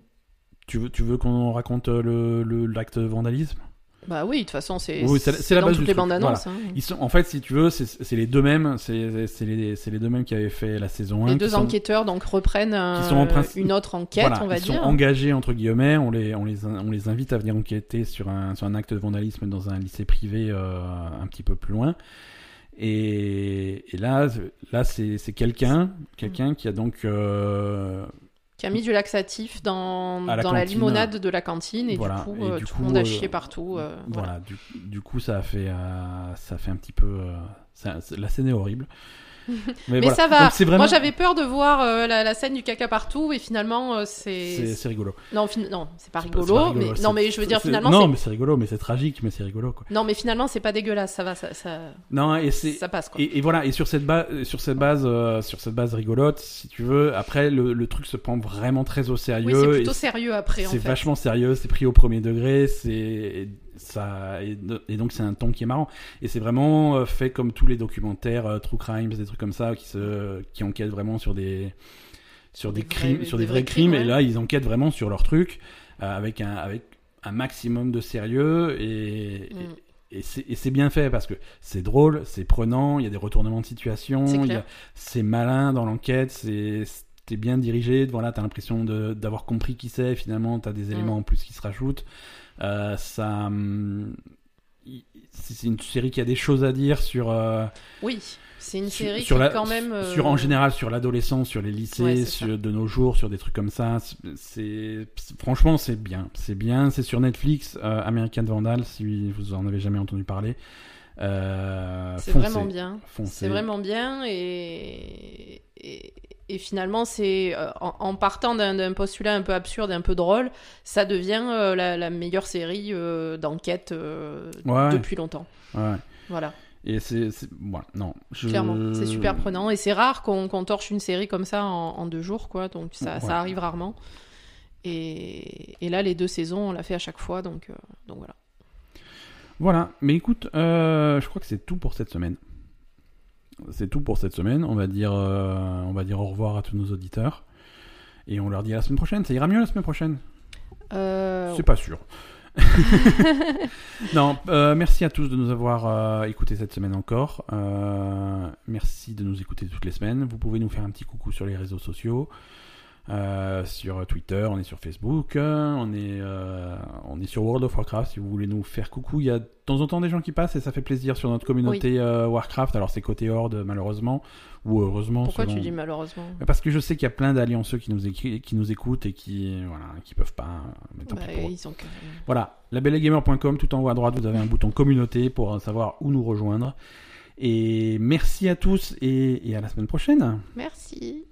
tu veux, tu veux qu'on raconte euh, le le- l'acte de vandalisme? Bah oui, de toute façon, c'est Oui, c'est la- base toutes du les bandes annonces. hein. Ils sont, en fait, si tu veux, c'est les deux mêmes, c'est les, les deux mêmes qui avaient fait la saison 1. Les deux sont- enquêteurs donc reprennent un- sont en principe- une autre enquête, voilà, on va ils dire. sont engagés entre guillemets. On les, on les, on les invite à venir enquêter sur un, sur un acte de vandalisme dans un lycée privé euh, un petit peu plus loin. Et, et là, là, c'est c'est quelqu'un, quelqu'un qui a donc euh, Qui a mis du laxatif dans, la dans la cantine. limonade de la cantine et Voilà, du coup, et euh, du tout le monde a euh, chié partout. euh, voilà. voilà. Du, du coup, ça a fait, ça a fait un petit peu. ça- la scène est horrible. Mais voilà. ça va. C'est vraiment- Moi, j'avais peur de voir euh, la, la scène du caca partout et finalement, euh, C'est c'est. c'est rigolo. Non, fin- non, c'est pas C'est rigolo. pas rigolo, mais... c'est- Non, mais je veux dire, c'est- finalement, Non, c'est- mais c'est rigolo, mais c'est tragique, mais c'est rigolo quoi. non, mais finalement, c'est pas dégueulasse. Ça va, ça, ça, Non, et c'est ça passe quoi. Et, et voilà, et sur cette base, sur cette base, euh, sur cette base rigolote, si tu veux, après le, le truc se prend vraiment très au sérieux. Oui, c'est plutôt sérieux après en c'est fait. vachement sérieux, c'est pris au premier degré, c'est ça, et, et donc c'est un ton qui est marrant. Et c'est vraiment euh, fait comme tous les documentaires euh, true crimes, des trucs comme ça, qui se, qui enquêtent vraiment sur des, sur des, Des crimes, vrais- sur des des vrais vrais crimes. crimes, Et là, ils enquêtent vraiment sur leur truc euh, avec un, avec un maximum de sérieux et, Mm. et- et c'est bien fait parce que c'est drôle, c'est prenant, il y a des retournements de situation, C'est malin dans l'enquête, c'est t'es bien dirigé, voilà, t'as l'impression d'avoir compris qui c'est, finalement t'as des éléments Mm. en plus qui se rajoutent. Euh, ça, hum, c'est une série qui a des choses à dire sur, euh, Oui, c'est une série sur qui la- quand même. euh, sur en général sur l'adolescence, sur les lycées, Ouais, c'est sur, de nos jours, sur des trucs comme ça. C'est c'est- franchement c'est bien, c'est bien, c'est sur Netflix, euh, American Vandal si vous en avez jamais entendu parler. Euh, C'est vraiment bien. C'est vraiment bien et, et, et finalement c'est euh, en, en partant d'un postulat un peu absurde, un peu drôle, ça devient euh, la, la meilleure série euh, d'enquête Ouais. depuis longtemps. Ouais. Voilà, Et c'est voilà, non, je- clairement, c'est super prenant et c'est rare qu'on qu'on torche une série comme ça en, en deux jours, quoi. Donc ça, Ouais. ça arrive rarement. Et, et là, les deux saisons, on l'a fait à chaque fois, donc, donc voilà. Voilà, mais écoute, euh, je crois que c'est tout pour cette semaine. C'est tout pour cette semaine. On va dire, euh, on va dire au revoir à tous nos auditeurs et on leur dit à la semaine prochaine. Ça ira mieux la semaine prochaine. Euh, C'est pas sûr. non, merci à tous de nous avoir écoutés cette semaine encore. Merci de nous écouter toutes les semaines. Vous pouvez nous faire un petit coucou sur les réseaux sociaux. Euh, sur Twitter, on est sur Facebook, euh, on est, euh, on est sur World of Warcraft. Si vous voulez nous faire coucou, il y a de temps en temps des gens qui passent et ça fait plaisir sur notre communauté Warcraft. Alors c'est côté Horde malheureusement ou heureusement. Pourquoi selon- tu dis malheureusement? Parce que je sais qu'il y a plein d'allianceux qui nous, qui nous écoutent et qui voilà, qui peuvent pas. Mais tant Bah, pis pour. Ils Voilà, labellegamer.com, tout en haut à droite, vous avez un bouton communauté pour savoir où nous rejoindre. Et merci à tous et, et à la semaine prochaine. Merci.